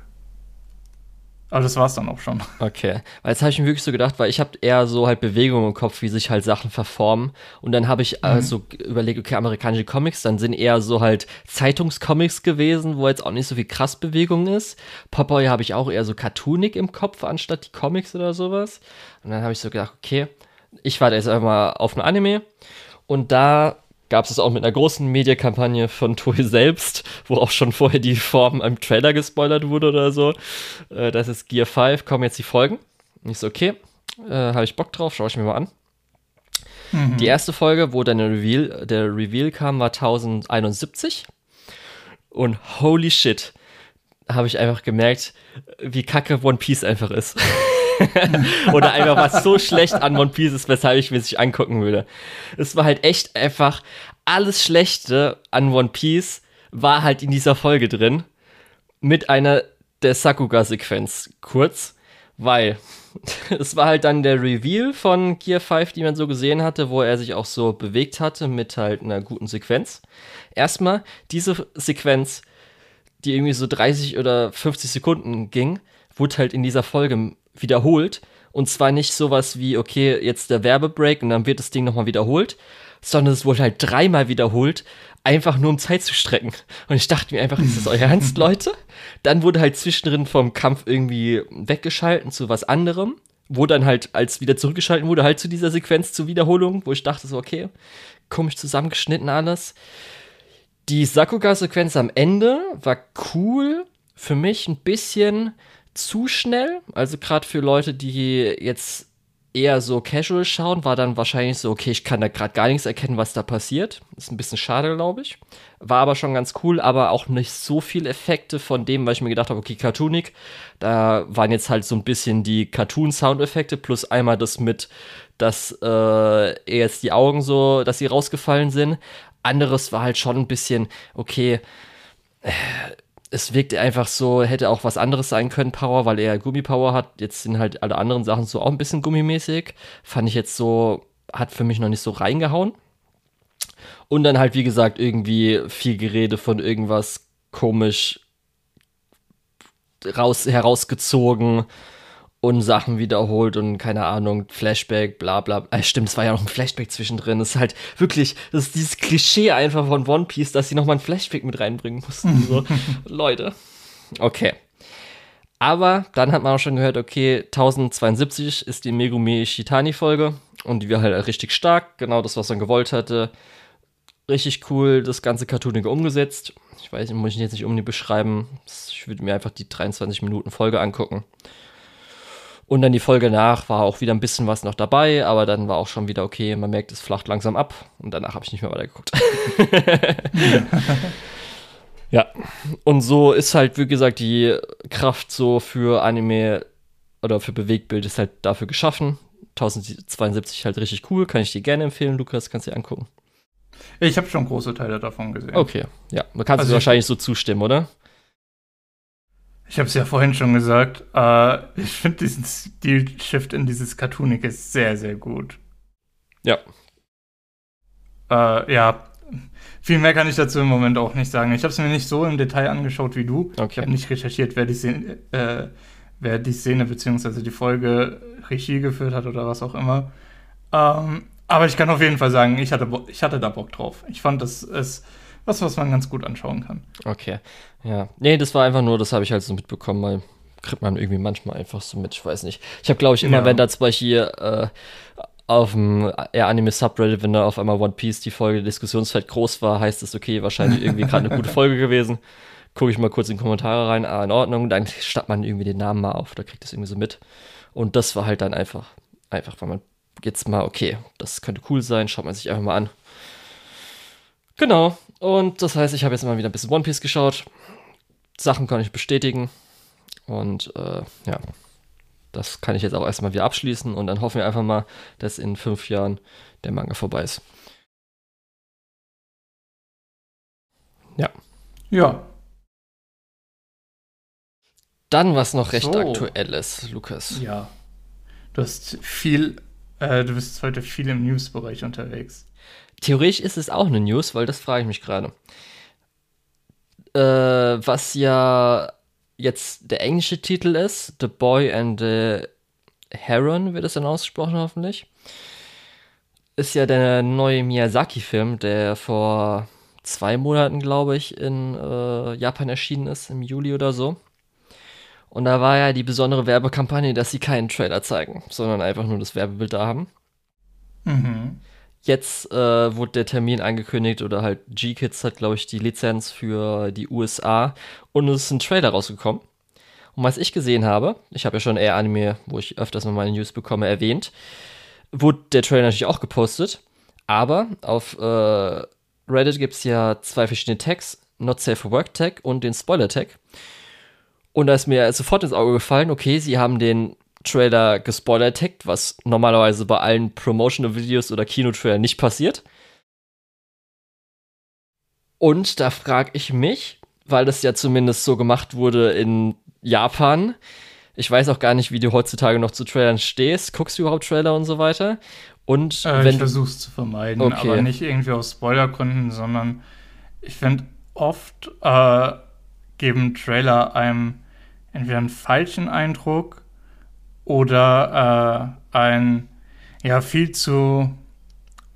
Aber das war's dann auch schon. Okay, weil jetzt habe ich mir wirklich so gedacht, weil ich habe eher so halt Bewegungen im Kopf, wie sich halt Sachen verformen. Und dann habe ich äh, so g- überlegt, okay, amerikanische Comics, dann sind eher so halt Zeitungscomics gewesen, wo jetzt auch nicht so viel krass Bewegung ist. Popeye habe ich auch eher so cartoonig im Kopf, anstatt die Comics oder sowas. Und dann habe ich so gedacht, okay, ich warte jetzt einfach mal auf ein Anime. Und da gab es auch mit einer großen Mediakampagne von Toei selbst, wo auch schon vorher die Form im Trailer gespoilert wurde oder so. Äh, das ist Gear 5, kommen jetzt die Folgen. Und ich so, okay, äh, habe ich Bock drauf, schaue ich mir mal an. Die erste Folge, wo dann der Reveal, der Reveal kam, war 1071. Und holy shit, habe ich einfach gemerkt, wie kacke One Piece einfach ist. Oder einfach was so schlecht an One Piece ist, weshalb ich mir es nicht angucken würde. Es war halt echt einfach, alles Schlechte an One Piece war halt in dieser Folge drin. Mit einer der Sakuga-Sequenz kurz, weil es war halt dann der Reveal von Gear 5, die man so gesehen hatte, wo er sich auch so bewegt hatte mit halt einer guten Sequenz. Erstmal, diese Sequenz, die irgendwie so 30 oder 50 Sekunden ging, wurde halt in dieser Folge wiederholt. Und zwar nicht sowas wie, okay, jetzt der Werbebreak und dann wird das Ding nochmal wiederholt, sondern es wurde halt dreimal wiederholt, einfach nur um Zeit zu strecken. Und ich dachte mir einfach, ist das euer Ernst, Leute? Dann wurde halt zwischendrin vom Kampf irgendwie weggeschalten zu was anderem, wo dann halt, als wieder zurückgeschalten wurde, halt zu dieser Sequenz zur Wiederholung, wo ich dachte so, okay, komisch zusammengeschnitten alles. Die Sakuga-Sequenz am Ende war cool, für mich ein bisschen zu schnell. Also gerade für Leute, die jetzt eher so casual schauen, war dann wahrscheinlich so, okay, ich kann da gerade gar nichts erkennen, was da passiert. Ist ein bisschen schade, glaube ich. War aber schon ganz cool, aber auch nicht so viel Effekte von dem, weil ich mir gedacht habe, okay, Cartoonig, da waren jetzt halt so ein bisschen die Cartoon-Soundeffekte plus einmal das mit, dass äh, jetzt die Augen so, dass sie rausgefallen sind. Anderes war halt schon ein bisschen, okay, es wirkte einfach so, hätte auch was anderes sein können, Power, weil er Gummipower hat. Jetzt sind halt alle anderen Sachen so auch ein bisschen gummimäßig. Fand ich jetzt so, hat für mich noch nicht so reingehauen. Und dann halt, wie gesagt, irgendwie viel Gerede von irgendwas komisch raus, herausgezogen und Sachen wiederholt und keine Ahnung, Flashback, bla bla. Äh, stimmt, es war ja noch ein Flashback zwischendrin. Das ist halt wirklich, das ist dieses Klischee einfach von One Piece, dass sie nochmal ein Flashback mit reinbringen mussten. So, Leute. Okay. Aber dann hat man auch schon gehört, okay, 1072 ist die Megumi Ishitani-Folge und die war halt richtig stark, genau das, was man gewollt hatte. Richtig cool, das ganze Cartoonige umgesetzt. Ich weiß, muss ich jetzt nicht unbedingt beschreiben. Ich würde mir einfach die 23 Minuten Folge angucken. Und dann die Folge nach war auch wieder ein bisschen was noch dabei, aber dann war auch schon wieder okay, man merkt, es flacht langsam ab und danach habe ich nicht mehr weitergeguckt. ja, und so ist halt, wie gesagt, die Kraft so für Anime oder für Bewegtbild ist halt dafür geschaffen. 1072 halt richtig cool, kann ich dir gerne empfehlen, Lukas, kannst du dir angucken. Ich habe schon große Teile davon gesehen. Okay, ja, man kann Also ich- wahrscheinlich so zustimmen, oder? Ich habe es ja vorhin schon gesagt. Äh, ich finde diesen Stil-Shift in dieses Cartoonige sehr, sehr gut. Ja. Äh, ja, viel mehr kann ich dazu im Moment auch nicht sagen. Ich habe es mir nicht so im Detail angeschaut wie du. Ich Okay. habe nicht recherchiert, wer die, Szene, äh, wer die Szene bzw. die Folge Regie geführt hat oder was auch immer. Ähm, aber ich kann auf jeden Fall sagen, ich hatte, ich hatte da Bock drauf. Ich fand, das ist was, was man ganz gut anschauen kann. Okay, ja. Nee, das war einfach nur, das habe ich halt so mitbekommen, weil kriegt man irgendwie manchmal einfach so mit, ich weiß nicht. Ich habe, glaube ich, immer, Ja. wenn da zum Beispiel äh, auf dem eher Anime-Subreddit, wenn da auf einmal One Piece die Folge Diskussionsfeld groß war, heißt es, okay, wahrscheinlich irgendwie gerade eine gute Folge gewesen. Gucke ich mal kurz in die Kommentare rein, ah, in Ordnung, dann statt man irgendwie den Namen mal auf, da kriegt das irgendwie so mit. Und das war halt dann einfach, einfach, weil man jetzt mal, okay, das könnte cool sein, schaut man sich einfach mal an. Genau, und das heißt, ich habe jetzt mal wieder ein bisschen One Piece geschaut. Sachen kann ich bestätigen. Und äh, ja, das kann ich jetzt auch erstmal wieder abschließen und dann hoffen wir einfach mal, dass in fünf Jahren der Manga vorbei ist. Ja. Ja. Dann was noch recht So. aktuelles, Lukas. Ja. Du hast viel, äh, du bist heute viel im News-Bereich unterwegs. Theoretisch ist es auch eine News, weil das frage ich mich gerade. Äh, was ja jetzt der englische Titel ist, The Boy and the Heron wird es dann ausgesprochen hoffentlich, ist ja der neue Miyazaki-Film, der vor zwei Monaten, glaube ich, in äh, Japan erschienen ist, im Juli oder so. Und da war ja die besondere Werbekampagne, dass sie keinen Trailer zeigen, sondern einfach nur das Werbebild da haben. Mhm. Jetzt äh, wurde der Termin angekündigt oder halt G-Kids hat, glaube ich, die Lizenz für die USA und es ist ein Trailer rausgekommen. Und was ich gesehen habe, ich habe ja schon eher Anime, wo ich öfters mal meine News bekomme, erwähnt, wurde der Trailer natürlich auch gepostet, aber auf äh, Reddit gibt es ja zwei verschiedene Tags, Not Safe for Work Tag und den Spoiler Tag. Und da ist mir sofort ins Auge gefallen, okay, sie haben den Trailer gespoilert taggt, was normalerweise bei allen Promotional Videos oder Kinotrailer nicht passiert. Und da frage ich mich, weil das ja zumindest so gemacht wurde in Japan. Ich weiß auch gar nicht, wie du heutzutage noch zu Trailern stehst. Guckst du überhaupt Trailer und so weiter? Und Äh, wenn ich versuche es zu vermeiden, Okay. aber nicht irgendwie aus Spoilergründen, sondern ich finde, oft äh, geben Trailer einem entweder einen falschen Eindruck oder äh, einen ja viel zu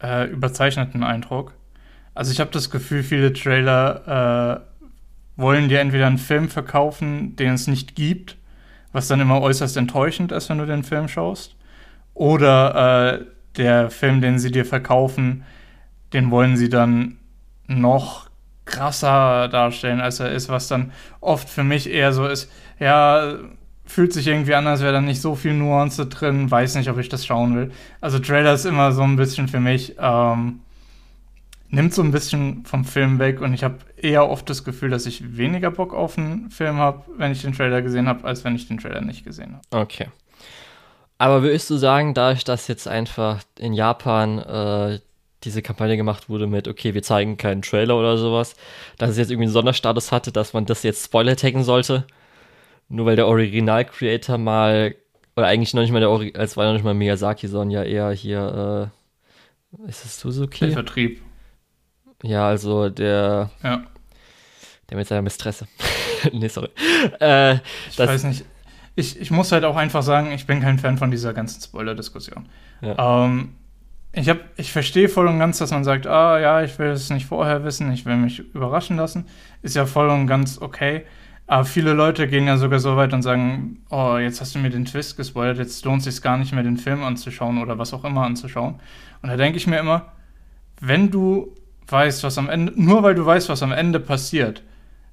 äh, überzeichneten Eindruck. Also ich habe das Gefühl, viele Trailer äh, wollen dir entweder einen Film verkaufen, den es nicht gibt, was dann immer äußerst enttäuschend ist, wenn du den Film schaust. Oder äh, der Film, den sie dir verkaufen, den wollen sie dann noch krasser darstellen, als er ist, was dann oft für mich eher so ist, ja, fühlt sich irgendwie an, als wäre da nicht so viel Nuance drin, weiß nicht, ob ich das schauen will. Also Trailer ist immer so ein bisschen für mich, ähm, nimmt so ein bisschen vom Film weg und ich habe eher oft das Gefühl, dass ich weniger Bock auf einen Film habe, wenn ich den Trailer gesehen habe, als wenn ich den Trailer nicht gesehen habe. Okay. Aber würdest du sagen, dadurch, dass jetzt einfach in Japan äh, diese Kampagne gemacht wurde mit, okay, wir zeigen keinen Trailer oder sowas, dass es jetzt irgendwie einen Sonderstatus hatte, dass man das jetzt Spoiler taggen sollte? Nur weil der Original-Creator mal, oder eigentlich noch nicht mal der Ori als war noch nicht mal Miyazaki, sondern ja eher hier, äh, ist es Der Suzuki? Vertrieb. Ja, also der, Ja. der mit seiner Mistresse. nee, sorry. Äh, Ich Das- weiß nicht. Ich, ich muss halt auch einfach sagen, ich bin kein Fan von dieser ganzen Spoiler-Diskussion. Ja. Ähm, ich, hab, ich verstehe voll und ganz, dass man sagt, ah ja, ich will es nicht vorher wissen, ich will mich überraschen lassen. Ist ja voll und ganz okay. Aber viele Leute gehen ja sogar so weit und sagen, oh, jetzt hast du mir den Twist gespoilert, jetzt lohnt es sich gar nicht mehr, den Film anzuschauen oder was auch immer anzuschauen. Und da denke ich mir immer, wenn du weißt, was am Ende, nur weil du weißt, was am Ende passiert,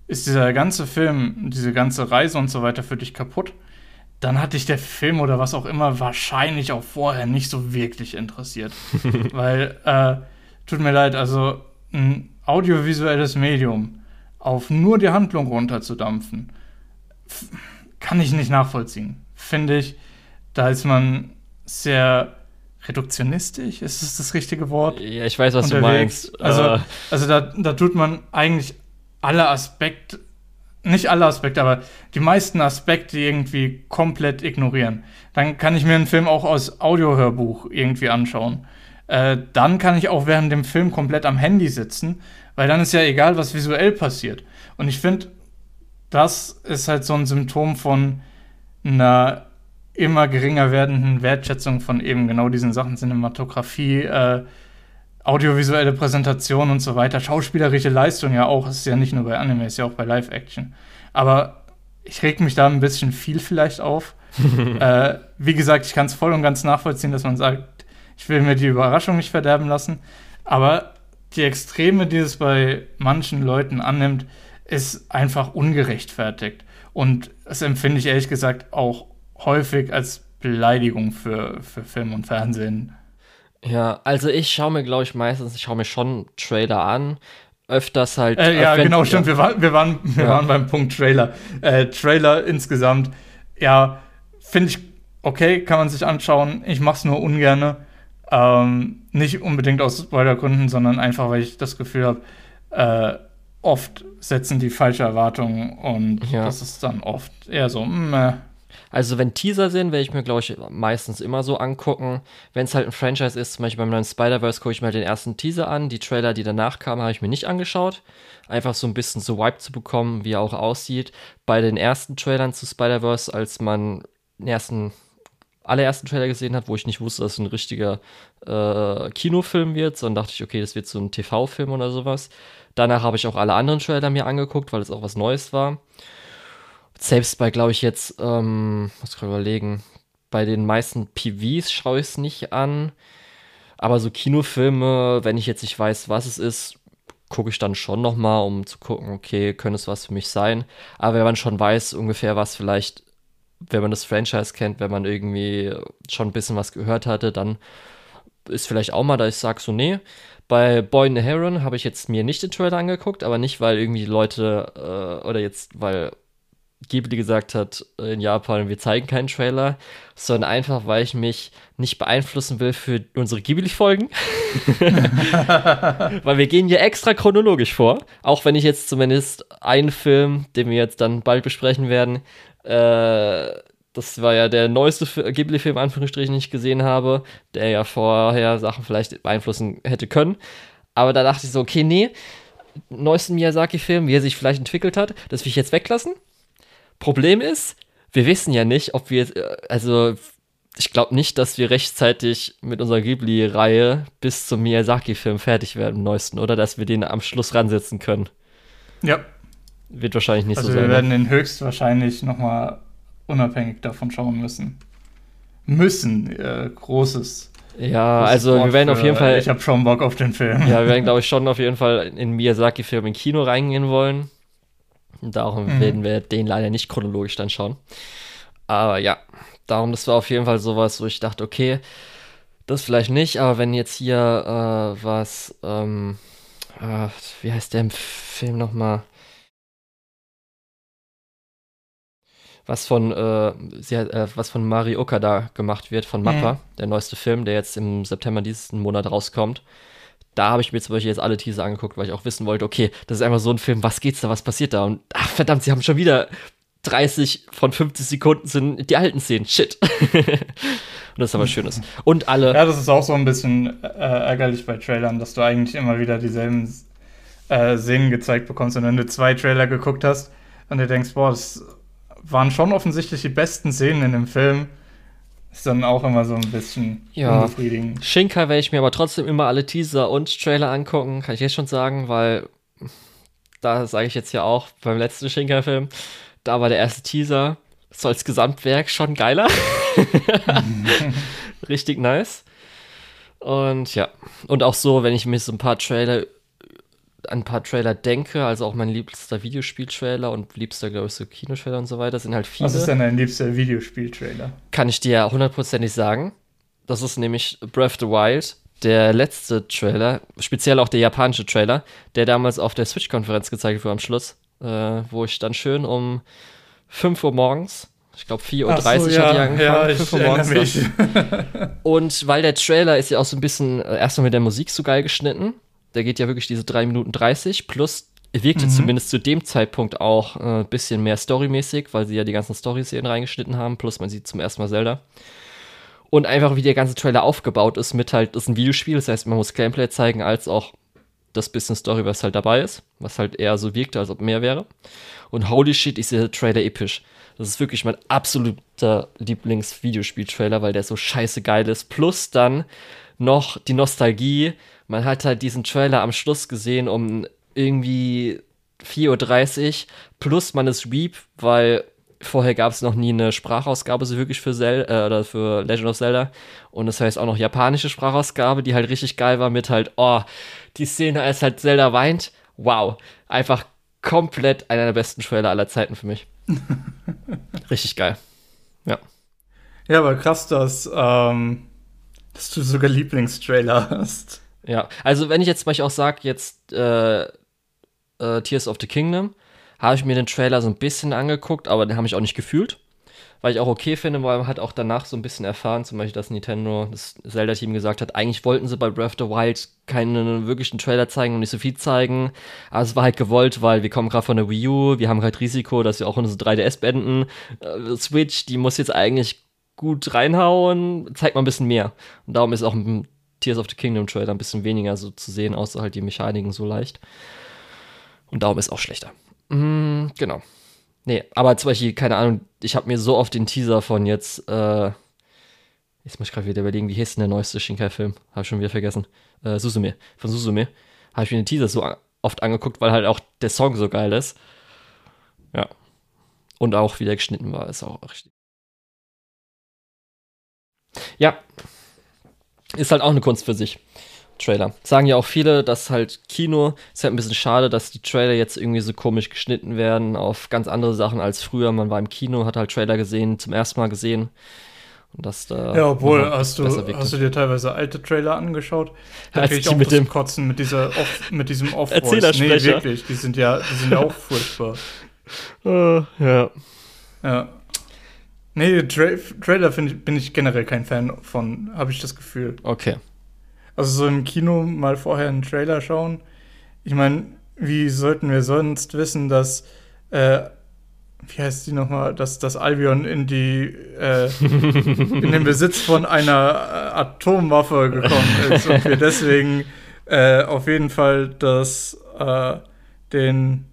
ist dieser ganze Film, diese ganze Reise und so weiter für dich kaputt, dann hat dich der Film oder was auch immer wahrscheinlich auch vorher nicht so wirklich interessiert. Weil, äh, tut mir leid, also ein audiovisuelles Medium auf nur die Handlung runterzudampfen, kann ich nicht nachvollziehen. Finde ich, da ist man sehr reduktionistisch, ist es das richtige Wort? ja, ich weiß, was du unterwegs. meinst. Also, Äh, also da, da tut man eigentlich alle Aspekte, nicht alle Aspekte, aber die meisten Aspekte irgendwie komplett ignorieren. Dann kann ich mir einen Film auch aus Audiohörbuch irgendwie anschauen. Äh, dann kann ich auch während dem Film komplett am Handy sitzen, weil dann ist ja egal, was visuell passiert. Und ich finde, das ist halt so ein Symptom von einer immer geringer werdenden Wertschätzung von eben genau diesen Sachen, Cinematografie, äh, audiovisuelle Präsentation und so weiter, schauspielerische Leistung ja auch, es ist ja nicht nur bei Anime, es ist ja auch bei Live-Action. Aber ich reg mich da ein bisschen viel vielleicht auf. äh, wie gesagt, ich kann es voll und ganz nachvollziehen, dass man sagt, ich will mir die Überraschung nicht verderben lassen. Aber die Extreme, die es bei manchen Leuten annimmt, ist einfach ungerechtfertigt. Und das empfinde ich ehrlich gesagt auch häufig als Beleidigung für, für Film und Fernsehen. Ja, also ich schaue mir, glaube ich, meistens, ich schaue mir schon Trailer an. Öfters halt. Äh, ja, wenn, genau, stimmt. Wir, war, wir, waren, wir ja. waren beim Punkt Trailer. Äh, Trailer insgesamt, ja, finde ich okay, kann man sich anschauen. Ich mache es nur ungern. Ähm, nicht unbedingt aus Spoilergründen, sondern einfach, weil ich das Gefühl habe, äh, oft setzen die falsche Erwartungen und ja. das ist dann oft eher so, meh. Also wenn Teaser sind, werde ich mir, glaube ich, meistens immer so angucken. Wenn es halt ein Franchise ist, zum Beispiel beim neuen Spider-Verse, gucke ich mir den ersten Teaser an. Die Trailer, die danach kamen, habe ich mir nicht angeschaut. Einfach so ein bisschen so Vibe zu bekommen, wie er auch aussieht. Bei den ersten Trailern zu Spider-Verse, als man den ersten allerersten Trailer gesehen hat, wo ich nicht wusste, dass es ein richtiger äh, Kinofilm wird, sondern dachte ich, okay, das wird so ein TV-Film oder sowas. Danach habe ich auch alle anderen Trailer mir angeguckt, weil es auch was Neues war. Selbst bei, glaube ich, jetzt, ähm, muss ich überlegen, bei den meisten PVs schaue ich es nicht an. Aber so Kinofilme, wenn ich jetzt nicht weiß, was es ist, gucke ich dann schon nochmal, um zu gucken, okay, könnte es was für mich sein. Aber wenn man schon weiß, ungefähr was vielleicht wenn man das Franchise kennt, wenn man irgendwie schon ein bisschen was gehört hatte, dann ist vielleicht auch mal, da ich sage so, nee. Bei Boy the Heron habe ich jetzt mir nicht den Trailer angeguckt, aber nicht, weil irgendwie Leute, äh, oder jetzt, weil Ghibli gesagt hat in Japan, wir zeigen keinen Trailer, sondern einfach, weil ich mich nicht beeinflussen will für unsere Ghibli-Folgen. weil wir gehen hier extra chronologisch vor, auch wenn ich jetzt zumindest einen Film, den wir jetzt dann bald besprechen werden, äh, das war ja der neueste Ghibli-Film, Anführungsstrichen, den ich gesehen habe, der ja vorher Sachen vielleicht beeinflussen hätte können. Aber da dachte ich so, okay, nee, neuesten Miyazaki-Film, wie er sich vielleicht entwickelt hat, das will ich jetzt weglassen. Problem ist, wir wissen ja nicht, ob wir, äh, also ich glaube nicht, dass wir rechtzeitig mit unserer Ghibli-Reihe bis zum Miyazaki-Film fertig werden, neuesten, oder dass wir den am Schluss ransetzen können. Ja, wird wahrscheinlich nicht also so sein. Wir werden den höchstwahrscheinlich nochmal unabhängig davon schauen müssen. Müssen, äh, großes. Ja, großes also Wort wir werden auf jeden Fall. Ich habe schon Bock auf den Film. Ja, wir werden, glaube ich, schon auf jeden Fall in Miyazaki-Film im Kino reingehen wollen. darum mhm. werden wir den leider nicht chronologisch dann schauen. Aber ja, darum, das war auf jeden Fall sowas, wo ich dachte, okay, das vielleicht nicht, aber wenn jetzt hier äh, was, ähm, äh, wie heißt der im Film nochmal? Was von, äh, sehr, äh, was von Mari Okada gemacht wird, von Mappa, mhm. der neueste Film, der jetzt im September diesen Monat rauskommt. Da habe ich mir zum Beispiel jetzt alle Teaser angeguckt, weil ich auch wissen wollte, okay, das ist einfach so ein Film, was geht's da, was passiert da? Und ach, verdammt, sie haben schon wieder 30 von 50 Sekunden sind die alten Szenen. Shit. Und das ist aber Schönes. Und alle. Ja, das ist auch so ein bisschen äh, ärgerlich bei Trailern, dass du eigentlich immer wieder dieselben äh, Szenen gezeigt bekommst. Und wenn du zwei Trailer geguckt hast und du denkst, boah, das waren schon offensichtlich die besten Szenen in dem Film. Ist dann auch immer so ein bisschen ja. unbefriedigend. Shinkai werde ich mir aber trotzdem immer alle Teaser und Trailer angucken, kann ich jetzt schon sagen, weil da sage ich jetzt ja auch beim letzten Shinkai-Film, da war der erste Teaser so als Gesamtwerk schon geiler. Richtig nice. Und ja, und auch so, wenn ich mir so ein paar Trailer an ein paar Trailer denke, also auch mein liebster Videospieltrailer und liebster, glaube ich, so Kinotrailer und so weiter, sind halt viele. Was ist denn dein liebster Videospieltrailer? Kann ich dir ja hundertprozentig sagen. Das ist nämlich Breath of the Wild, der letzte Trailer, speziell auch der japanische Trailer, der damals auf der Switch-Konferenz gezeigt wurde am Schluss, äh, wo ich dann schön um 5 Uhr morgens ich glaube 4.30 Uhr so, hat die angefangen. Ja, ich 5 Uhr morgens. Mich. und weil der Trailer ist ja auch so ein bisschen äh, erstmal mit der Musik so geil geschnitten der geht ja wirklich diese 3 Minuten 30 plus wirkte mhm. zumindest zu dem Zeitpunkt auch ein äh, bisschen mehr storymäßig, weil sie ja die ganzen Story-Szenen reingeschnitten haben, plus man sieht zum ersten Mal Zelda. Und einfach wie der ganze Trailer aufgebaut ist mit halt, das ist ein Videospiel, das heißt, man muss Gameplay zeigen, als auch das bisschen Story, was halt dabei ist, was halt eher so wirkte, als ob mehr wäre. Und holy shit, ist der Trailer episch. Das ist wirklich mein absoluter Lieblings-Videospiel-Trailer, weil der so scheiße geil ist. Plus dann noch die Nostalgie, man hat halt diesen Trailer am Schluss gesehen um irgendwie 4.30 Uhr plus man ist Weep, weil vorher gab es noch nie eine Sprachausgabe so wirklich für, Zel äh, oder für Legend of Zelda. Und das heißt auch noch japanische Sprachausgabe, die halt richtig geil war mit halt, oh, die Szene, als halt Zelda weint. Wow. Einfach komplett einer der besten Trailer aller Zeiten für mich. richtig geil. Ja. Ja, aber krass, dass, ähm, dass du sogar Lieblingstrailer hast. Ja, also wenn ich jetzt zum Beispiel auch sage, jetzt äh, äh, Tears of the Kingdom, habe ich mir den Trailer so ein bisschen angeguckt, aber den habe ich auch nicht gefühlt. Weil ich auch okay finde, weil man hat auch danach so ein bisschen erfahren, zum Beispiel, dass Nintendo, das Zelda-Team gesagt hat, eigentlich wollten sie bei Breath of the Wild keinen wirklichen Trailer zeigen und nicht so viel zeigen. Aber es war halt gewollt, weil wir kommen gerade von der Wii U, wir haben halt Risiko, dass wir auch unsere 3DS beenden. Äh, Switch, die muss jetzt eigentlich gut reinhauen, zeigt mal ein bisschen mehr. Und darum ist auch ein Tears of the Kingdom Trailer ein bisschen weniger so zu sehen, außer halt die Mechaniken so leicht. Und darum ist auch schlechter. Mm, genau. Nee, aber zum Beispiel, keine Ahnung, ich habe mir so oft den Teaser von jetzt, äh, jetzt muss ich gerade wieder überlegen, wie hieß denn der neueste Shinkai-Film? Habe ich schon wieder vergessen. Äh, Susume, von Susume. Habe ich mir den Teaser so oft angeguckt, weil halt auch der Song so geil ist. Ja. Und auch wie der geschnitten war, ist auch richtig. Ja. Ist halt auch eine Kunst für sich. Trailer. Sagen ja auch viele, dass halt Kino ist halt ein bisschen schade, dass die Trailer jetzt irgendwie so komisch geschnitten werden auf ganz andere Sachen als früher. Man war im Kino, hat halt Trailer gesehen, zum ersten Mal gesehen. Und das da. Ja, obwohl, hast du, hast du dir teilweise alte Trailer angeschaut? Da krieg ich auch mit dem- Kotzen mit, dieser Off, mit diesem Off-Voice. Nee, Erzählersprecher. wirklich, die sind ja, die sind ja auch furchtbar. Äh, ja. Ja. Nee, Tra Trailer ich, bin ich generell kein Fan von, habe ich das Gefühl. Okay. Also so im Kino mal vorher einen Trailer schauen. Ich meine, wie sollten wir sonst wissen, dass, äh, wie heißt die nochmal, dass das Albion in die, äh, in den Besitz von einer äh, Atomwaffe gekommen ist und wir deswegen äh, auf jeden Fall das, äh, den,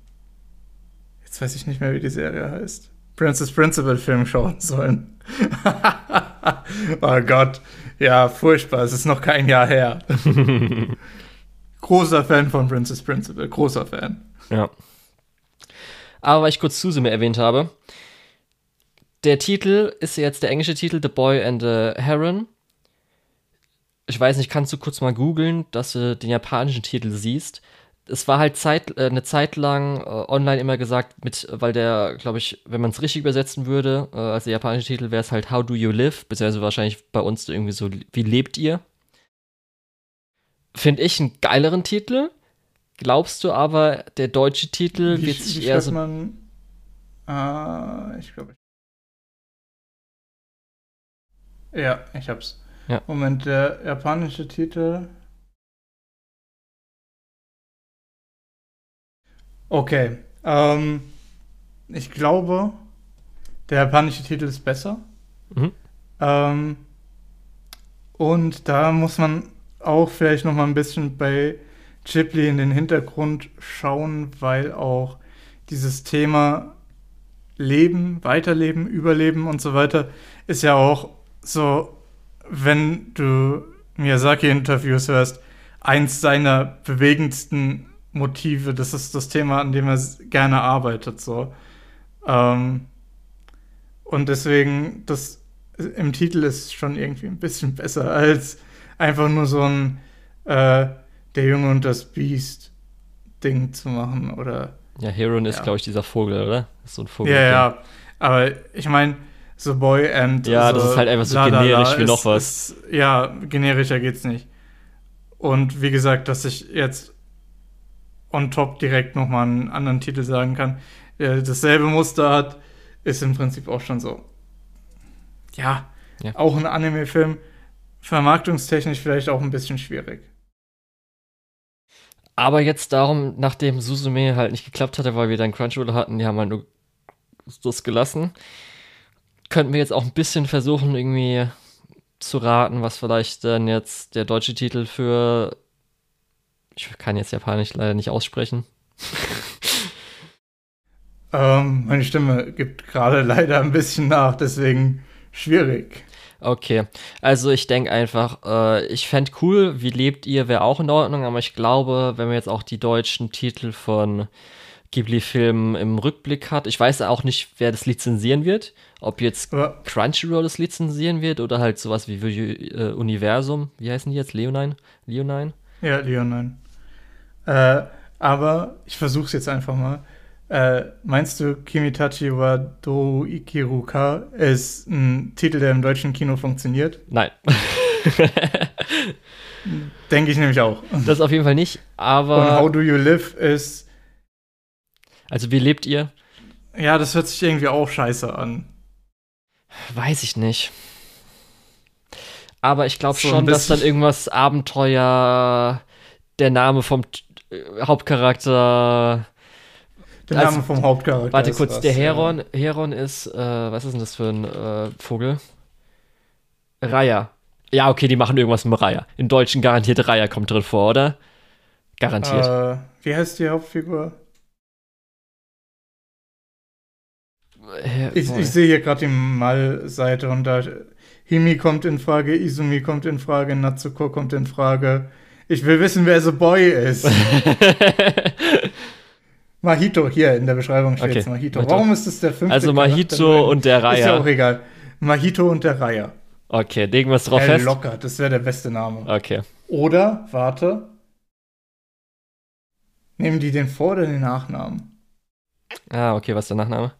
jetzt weiß ich nicht mehr, wie die Serie heißt, Princess Principal Film schauen sollen. oh Gott. Ja, furchtbar. Es ist noch kein Jahr her. großer Fan von Princess Principal. Großer Fan. Ja. Aber weil ich kurz Susume erwähnt habe, der Titel ist jetzt der englische Titel The Boy and the Heron. Ich weiß nicht, kannst du kurz mal googeln, dass du den japanischen Titel siehst? Es war halt Zeit, äh, eine Zeit lang äh, online immer gesagt, mit, weil der, glaube ich, wenn man es richtig übersetzen würde, äh, als der japanische Titel wäre es halt How do you live? Beziehungsweise wahrscheinlich bei uns irgendwie so, wie lebt ihr? Finde ich einen geileren Titel. Glaubst du aber, der deutsche Titel Wie, wird wie sich eher schreibt so. man? Ah, ich glaube. Ja, ich hab's. Ja. Moment, der japanische Titel. Okay. Ähm, ich glaube, der japanische Titel ist besser. Mhm. Ähm, und da muss man auch vielleicht noch mal ein bisschen bei Ghibli in den Hintergrund schauen, weil auch dieses Thema Leben, Weiterleben, Überleben und so weiter ist ja auch so, wenn du Miyazaki-Interviews hörst, eins seiner bewegendsten Motive. Das ist das Thema, an dem er gerne arbeitet. So. Ähm, und deswegen, das im Titel ist schon irgendwie ein bisschen besser als einfach nur so ein äh, Der Junge und das Biest Ding zu machen. Oder Ja, Heron ist, Ja. glaube ich, dieser Vogel, oder? Ist so ein Vogel. ja, ja. Aber ich meine, so Boy and Ja, so das ist halt einfach so la, la, la generisch wie ist- noch was. Ist, ja, generischer geht's nicht. Und wie gesagt, dass ich jetzt on top direkt nochmal einen anderen Titel sagen kann, der dasselbe Muster hat, ist im Prinzip auch schon so. Ja, Ja. auch ein Anime-Film. Vermarktungstechnisch vielleicht auch ein bisschen schwierig. Aber jetzt darum, nachdem Susume halt nicht geklappt hatte, weil wir dann Crunchyroll hatten, die haben halt nur das gelassen, könnten wir jetzt auch ein bisschen versuchen, irgendwie zu raten, was vielleicht dann jetzt der deutsche Titel für. Ich kann jetzt Japanisch leider nicht aussprechen. Ähm, meine Stimme gibt gerade leider ein bisschen nach, deswegen schwierig. Okay, also ich denke einfach, äh, ich fände cool, wie lebt ihr, wäre auch in Ordnung, aber ich glaube, wenn man jetzt auch die deutschen Titel von Ghibli-Filmen im Rückblick hat, ich weiß auch nicht, wer das lizenzieren wird, ob jetzt Aber Crunchyroll das lizenzieren wird oder halt sowas wie äh, Universum, wie heißen die jetzt, Leonine? Leonine? Ja, Leonine. Äh, aber ich versuche es jetzt einfach mal. Äh, meinst du, Kimitachi wa do Ikiruka ist ein Titel, der im deutschen Kino funktioniert? Nein. Denke ich nämlich auch. Das auf jeden Fall nicht, aber. Und How Do You Live ist. Also, wie lebt ihr? Ja, das hört sich irgendwie auch scheiße an. Weiß ich nicht. Aber ich glaube So schon, dass dann irgendwas Abenteuer, der Name vom Hauptcharakter. Der Also, Name vom Hauptcharakter. Warte kurz, was, der ja. Heron, Heron ist, äh, was ist denn das für ein äh, Vogel? Raya. Ja, okay, die machen irgendwas mit Raya. Im Deutschen garantiert Raya kommt drin vor, oder? Garantiert. Äh, wie heißt die Hauptfigur? Äh, Ich, ich sehe hier gerade die Mal-Seite und da Himi kommt in Frage, Izumi kommt in Frage, Natsuko kommt in Frage. Ich will wissen, wer The Boy ist. Mahito, hier in der Beschreibung steht Okay, Mahito. Mahito. Warum ist es der fünfte also Mahito und der Ist ja auch egal. Mahito und der Raya. Okay, legen wir es drauf Äh, fest. locker, das wäre der beste Name. Okay. Oder, warte. Nehmen die den Vor- oder den Nachnamen? Ah, okay, was ist der Nachname?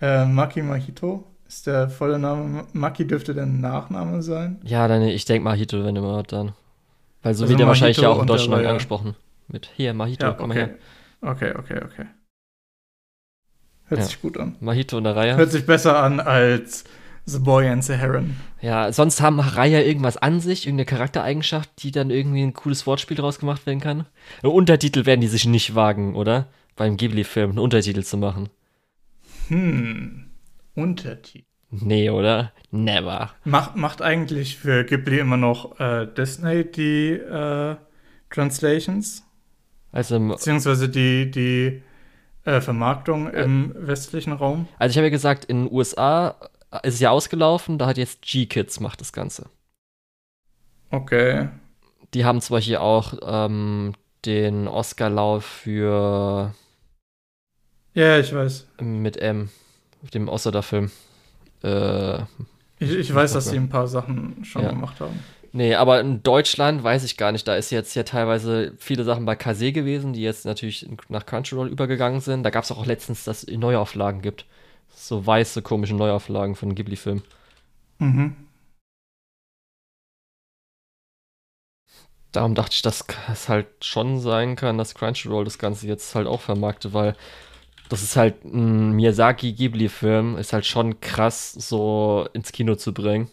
Äh, Maki Mahito ist der volle Name. Maki dürfte der Nachname sein. Ja, dann, ich denke Mahito, wenn überhaupt dann. Weil so Also wird er wahrscheinlich ja auch in Deutschland Raya. angesprochen. Mit hier, Mahito, Ja, komm okay. her. Okay, okay, okay. Hört Ja. sich gut an. Mahito und der Raya. Hört sich besser an als The Boy and the Heron. Ja, sonst haben Raya irgendwas an sich, irgendeine Charaktereigenschaft, die dann irgendwie ein cooles Wortspiel draus gemacht werden kann. Einen Untertitel werden die sich nicht wagen, oder? Beim Ghibli-Film einen Untertitel zu machen. Hm. Untertitel. Nee, oder? Never. Macht, macht eigentlich für Ghibli immer noch äh, Disney die äh, Translations? Also, Beziehungsweise die, die äh, Vermarktung im westlichen Raum? also ich habe ja gesagt, in den USA ist es ja ausgelaufen, da hat jetzt G-Kids macht das Ganze. Okay. Die haben zwar hier auch ähm, den Oscar-Lauf für Ja, ich weiß. mit M, dem Oscar-Film. Äh, Ich, ich weiß, dass sie ein paar Sachen schon Ja. gemacht haben. Nee, aber in Deutschland weiß ich gar nicht. Da ist jetzt ja teilweise viele Sachen bei Kase gewesen, die jetzt natürlich nach Crunchyroll übergegangen sind. Da gab es auch letztens, dass es Neuauflagen gibt. So weiße, komische Neuauflagen von Ghibli-Filmen. Mhm. Darum dachte ich, dass es halt schon sein kann, dass Crunchyroll das Ganze jetzt halt auch vermarktet, weil das ist halt ein Miyazaki-Ghibli-Film, ist halt schon krass, so ins Kino zu bringen.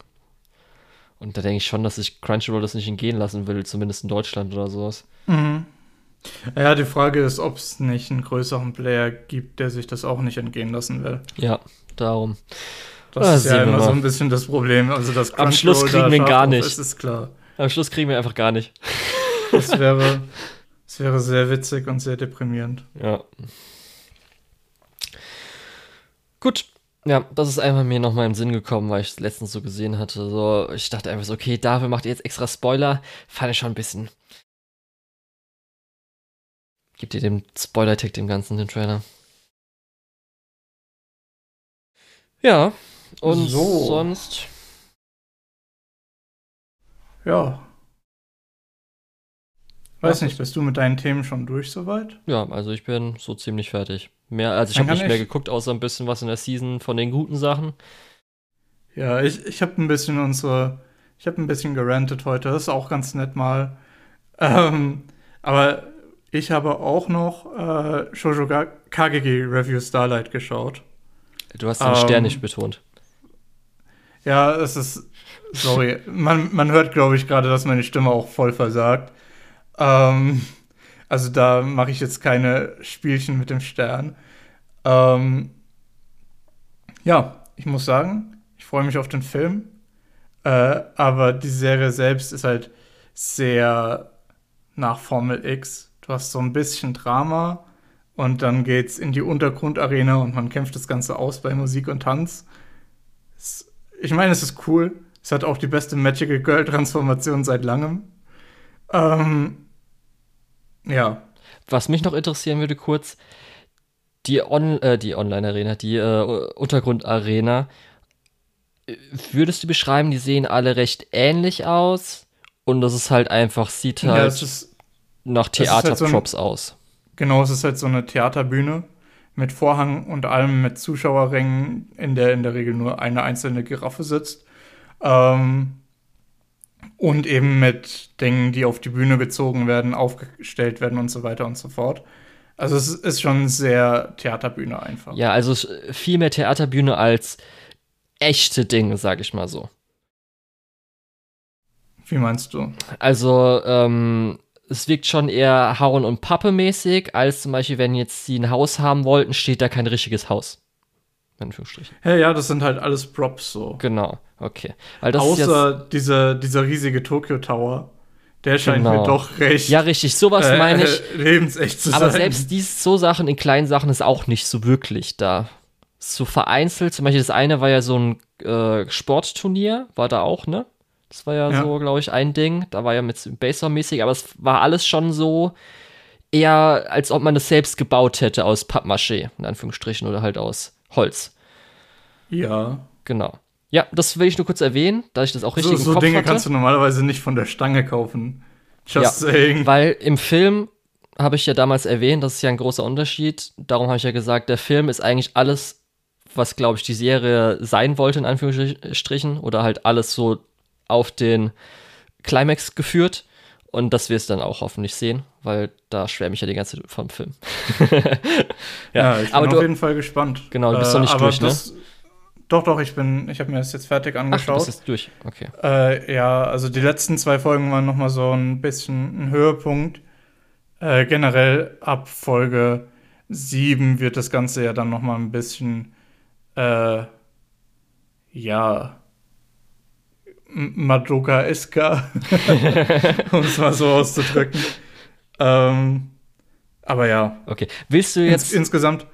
Und da denke ich schon, dass sich Crunchyroll das nicht entgehen lassen will, zumindest in Deutschland oder sowas. Mhm. Ja, die Frage ist, ob es nicht einen größeren Player gibt, der sich das auch nicht entgehen lassen will. Ja, darum. Das Ah, ist ja immer mal. so ein bisschen das Problem. Also, dass Am Schluss kriegen wir ihn gar nicht. Ist, ist klar. Am Schluss kriegen wir einfach gar nicht. Das wäre, das wäre sehr witzig und sehr deprimierend. Ja. Gut. Ja, das ist einfach mir nochmal im Sinn gekommen, weil ich es letztens so gesehen hatte. So, ich dachte einfach so, okay, dafür macht ihr jetzt extra Spoiler. Fand ich schon ein bisschen. Gibt ihr dem Spoiler-Tag dem Ganzen, den Trailer. Ja. Und So. sonst. Ja. Weiß nicht, bist du mit deinen Themen schon durch soweit? Ja, also ich bin so ziemlich fertig. Mehr, also ich habe nicht mehr ich- geguckt, außer ein bisschen was in der Season von den guten Sachen. Ja, ich, ich habe ein bisschen unsere, ich habe ein bisschen gerantet heute, das ist auch ganz nett mal. Ähm, aber ich habe auch noch äh, Shoujo Kageki Review Starlight geschaut. Du hast den Stern Ähm, nicht betont. Ja, es ist, sorry, man, man hört, glaube ich, gerade, dass meine Stimme auch voll versagt. Ähm, also da mache ich jetzt keine Spielchen mit dem Stern. Ähm, ja, ich muss sagen, ich freue mich auf den Film. Äh, aber die Serie selbst ist halt sehr nach Formel X. Du hast so ein bisschen Drama und dann geht's in die Untergrundarena und man kämpft das Ganze aus bei Musik und Tanz. Es, ich meine, es ist cool. Es hat auch die beste Magical Girl Transformation seit langem. Ähm, ja. Was mich noch interessieren würde kurz, die, On äh, die Online-Arena, die äh, Untergrund-Arena, würdest du beschreiben, die sehen alle recht ähnlich aus und das ist halt einfach, sieht ja halt es ist, nach ist halt so Theaterprops aus. genau, es ist halt so eine Theaterbühne, mit Vorhang und allem, mit Zuschauerrängen, in der in der Regel nur eine einzelne Giraffe sitzt. Ähm, und eben mit Dingen, die auf die Bühne gezogen werden, aufgestellt werden und so weiter und so fort. Also es ist schon sehr Theaterbühne einfach. Ja, also viel mehr Theaterbühne als echte Dinge, sag ich mal so. Wie meinst du? Also, ähm, es wirkt schon eher Hauen- und Pappe-mäßig, als zum Beispiel, wenn jetzt sie ein Haus haben wollten, steht da kein richtiges Haus. In Anführungsstrichen. Ja, ja, das sind halt alles Props so. Genau, okay. Außer dieser, dieser riesige Tokyo Tower. Der scheint genau. mir doch recht. Ja, richtig, sowas äh, meine ich. Lebensecht zu aber sein. Aber selbst dies, so Sachen in kleinen Sachen ist auch nicht so wirklich da. So vereinzelt, zum Beispiel das eine war ja so ein äh, Sportturnier, war da auch, ne? Das war ja, ja. so, glaube ich, ein Ding. Da war ja mit Baseball-mäßig, aber es war alles schon so eher, als ob man das selbst gebaut hätte aus Pappmaché, in Anführungsstrichen, oder halt aus Holz. Ja. Genau. Ja, das will ich nur kurz erwähnen, da ich das auch richtig so, im Kopf Dinge hatte. kannst du normalerweise nicht von der Stange kaufen. Just ja, saying. Weil im Film habe ich ja damals erwähnt, das ist ja ein großer Unterschied. Darum habe ich ja gesagt, der Film ist eigentlich alles, was, glaube ich, die Serie sein wollte, in Anführungsstrichen. Oder halt alles so auf den Climax geführt und dass wir es dann auch hoffentlich sehen, weil da schwärme ich ja die ganze Zeit vom Film. ja, ja, ich bin aber auf du, jeden Fall gespannt. Genau, du bist äh, noch nicht durch, ne? Doch, doch, ich bin, ich habe mir das jetzt fertig angeschaut. Ach, du bist durch, okay. Äh, ja, also die letzten zwei Folgen waren noch mal so ein bisschen ein Höhepunkt. Äh, generell ab Folge 7 wird das Ganze ja dann noch mal ein bisschen, äh, ja, Madoka Iska, um es mal so auszudrücken. ähm, aber ja. Okay. Willst du jetzt. Ins insgesamt,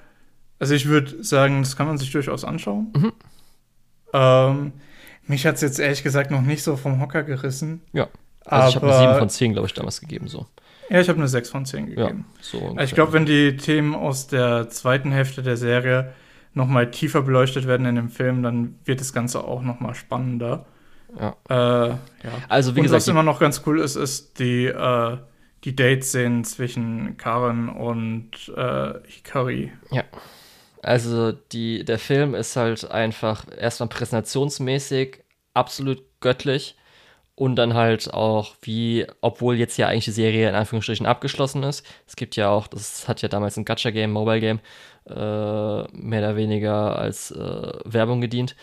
also ich würde sagen, das kann man sich durchaus anschauen. Mhm. Ähm, mich hat es jetzt ehrlich gesagt noch nicht so vom Hocker gerissen. Ja. Also ich habe eine 7 von 10, glaube ich, damals gegeben. So. Ja, ich habe eine 6 von 10 gegeben. Ja, so ich glaube, wenn die Themen aus der zweiten Hälfte der Serie noch mal tiefer beleuchtet werden in dem Film, dann wird das Ganze auch noch mal spannender. Ja. Äh, ja. Also, wie Und gesagt. Was immer noch ganz cool ist, ist die, äh, die Date-Szenen zwischen Karen und äh, Hikari. Ja. Also, die, der Film ist halt einfach erstmal präsentationsmäßig absolut göttlich und dann halt auch wie, obwohl jetzt ja eigentlich die Serie in Anführungsstrichen abgeschlossen ist. Es gibt ja auch, das hat ja damals ein Gacha-Game, Mobile-Game, äh, mehr oder weniger als äh, Werbung gedient.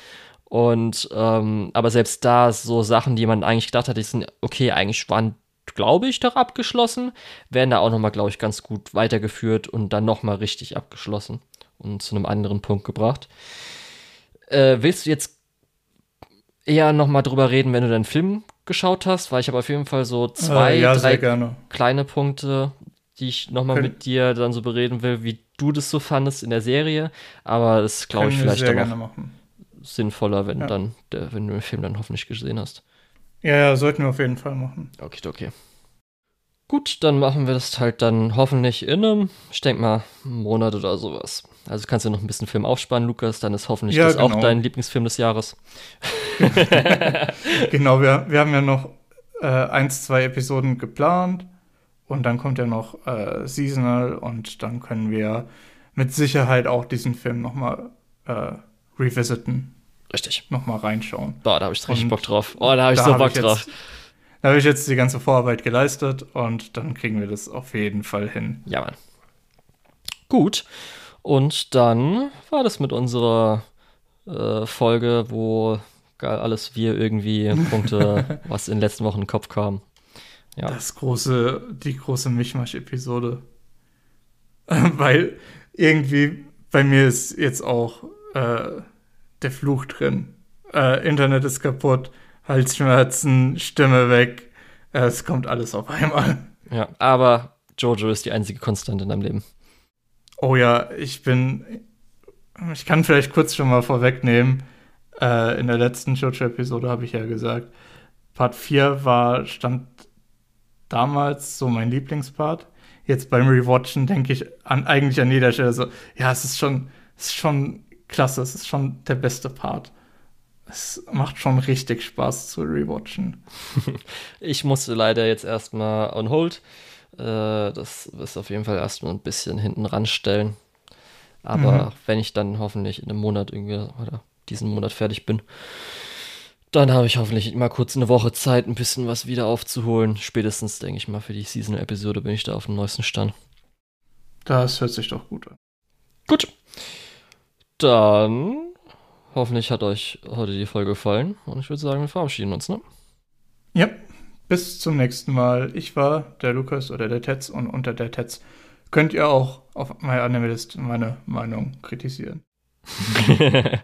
Und ähm, aber selbst da so Sachen, die man eigentlich gedacht hat, die sind okay, eigentlich waren, glaube ich, doch abgeschlossen, werden da auch nochmal, glaube ich, ganz gut weitergeführt und dann nochmal richtig abgeschlossen und zu einem anderen Punkt gebracht. Äh, willst du jetzt eher nochmal drüber reden, wenn du deinen Film geschaut hast? Weil ich habe auf jeden Fall so zwei, äh, ja, drei kleine Punkte, die ich nochmal mit dir dann so bereden will, wie du das so fandest in der Serie. Aber das glaube ich vielleicht dann sinnvoller, wenn, ja. dann der, wenn du den Film dann hoffentlich gesehen hast. Ja, ja, sollten wir auf jeden Fall machen. Okay, okay. Gut, dann machen wir das halt dann hoffentlich in einem, ich denke mal, Monat oder sowas. Also kannst du noch ein bisschen Film aufspannen, Lukas, dann ist hoffentlich ja, das genau. auch dein Lieblingsfilm des Jahres. genau, wir, wir haben ja noch äh, eins, zwei Episoden geplant und dann kommt ja noch äh, Seasonal und dann können wir mit Sicherheit auch diesen Film nochmal äh, revisiten. Richtig. Nochmal reinschauen. Boah, da habe ich richtig Bock drauf. Oh, da habe ich so Bock ich drauf. Da habe ich jetzt die ganze Vorarbeit geleistet und dann kriegen wir das auf jeden Fall hin. Ja, Mann. Gut. Und dann war das mit unserer äh, Folge, wo alles wir irgendwie Punkte, was in den letzten Wochen in den Kopf kam. Ja. Das große, die große Mischmasch-Episode. Weil irgendwie bei mir ist jetzt auch äh, der Fluch drin. Äh, Internet ist kaputt, Halsschmerzen, Stimme weg. Es kommt alles auf einmal. Ja, aber Jojo ist die einzige Konstante in deinem Leben. Oh ja, ich bin. Ich kann vielleicht kurz schon mal vorwegnehmen. Äh, in der letzten Jojo-Episode habe ich ja gesagt, Part 4 war, stand damals so mein Lieblingspart. Jetzt beim Rewatchen denke ich an, eigentlich an jeder Stelle so, ja, es ist schon, es ist schon klasse. Es ist schon der beste Part. Es macht schon richtig Spaß zu rewatchen. ich musste leider jetzt erstmal on hold. Äh, das ist auf jeden Fall erstmal ein bisschen hinten ranstellen. Aber mhm. wenn ich dann hoffentlich in einem Monat irgendwie oder diesen Monat fertig bin, dann habe ich hoffentlich mal kurz eine Woche Zeit, ein bisschen was wieder aufzuholen. Spätestens, denke ich mal, für die Season-Episode bin ich da auf dem neuesten Stand. Das hört sich doch gut an. Gut. Dann hoffentlich hat euch heute die Folge gefallen und ich würde sagen, wir verabschieden uns, ne? Ja, bis zum nächsten Mal. Ich war der Lukas oder der Tetz und unter der Tetz könnt ihr auch auf MyAnimalist meine Meinung kritisieren.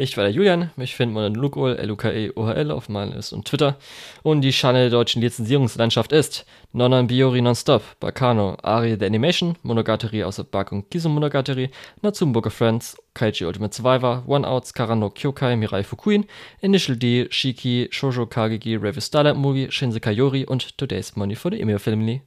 Ich war der Julian, mich findet man in Lukol, L-U-K-E-O-H-L auf Manlis und Twitter. Und die Schande der deutschen Lizenzierungslandschaft ist Nonan Biori Nonstop, Bakano, Ari the Animation, Monogatari außer Bakung Kiso Monogatari, Natsumboka Friends, Kaiji Ultimate Survivor, One Outs, Karano Kyokai, Mirai Fukuin, Initial D, Shiki, Shoujo Kageki, Review Starlight Movie, Shinsekai Yori und Today's Money for the Email Family.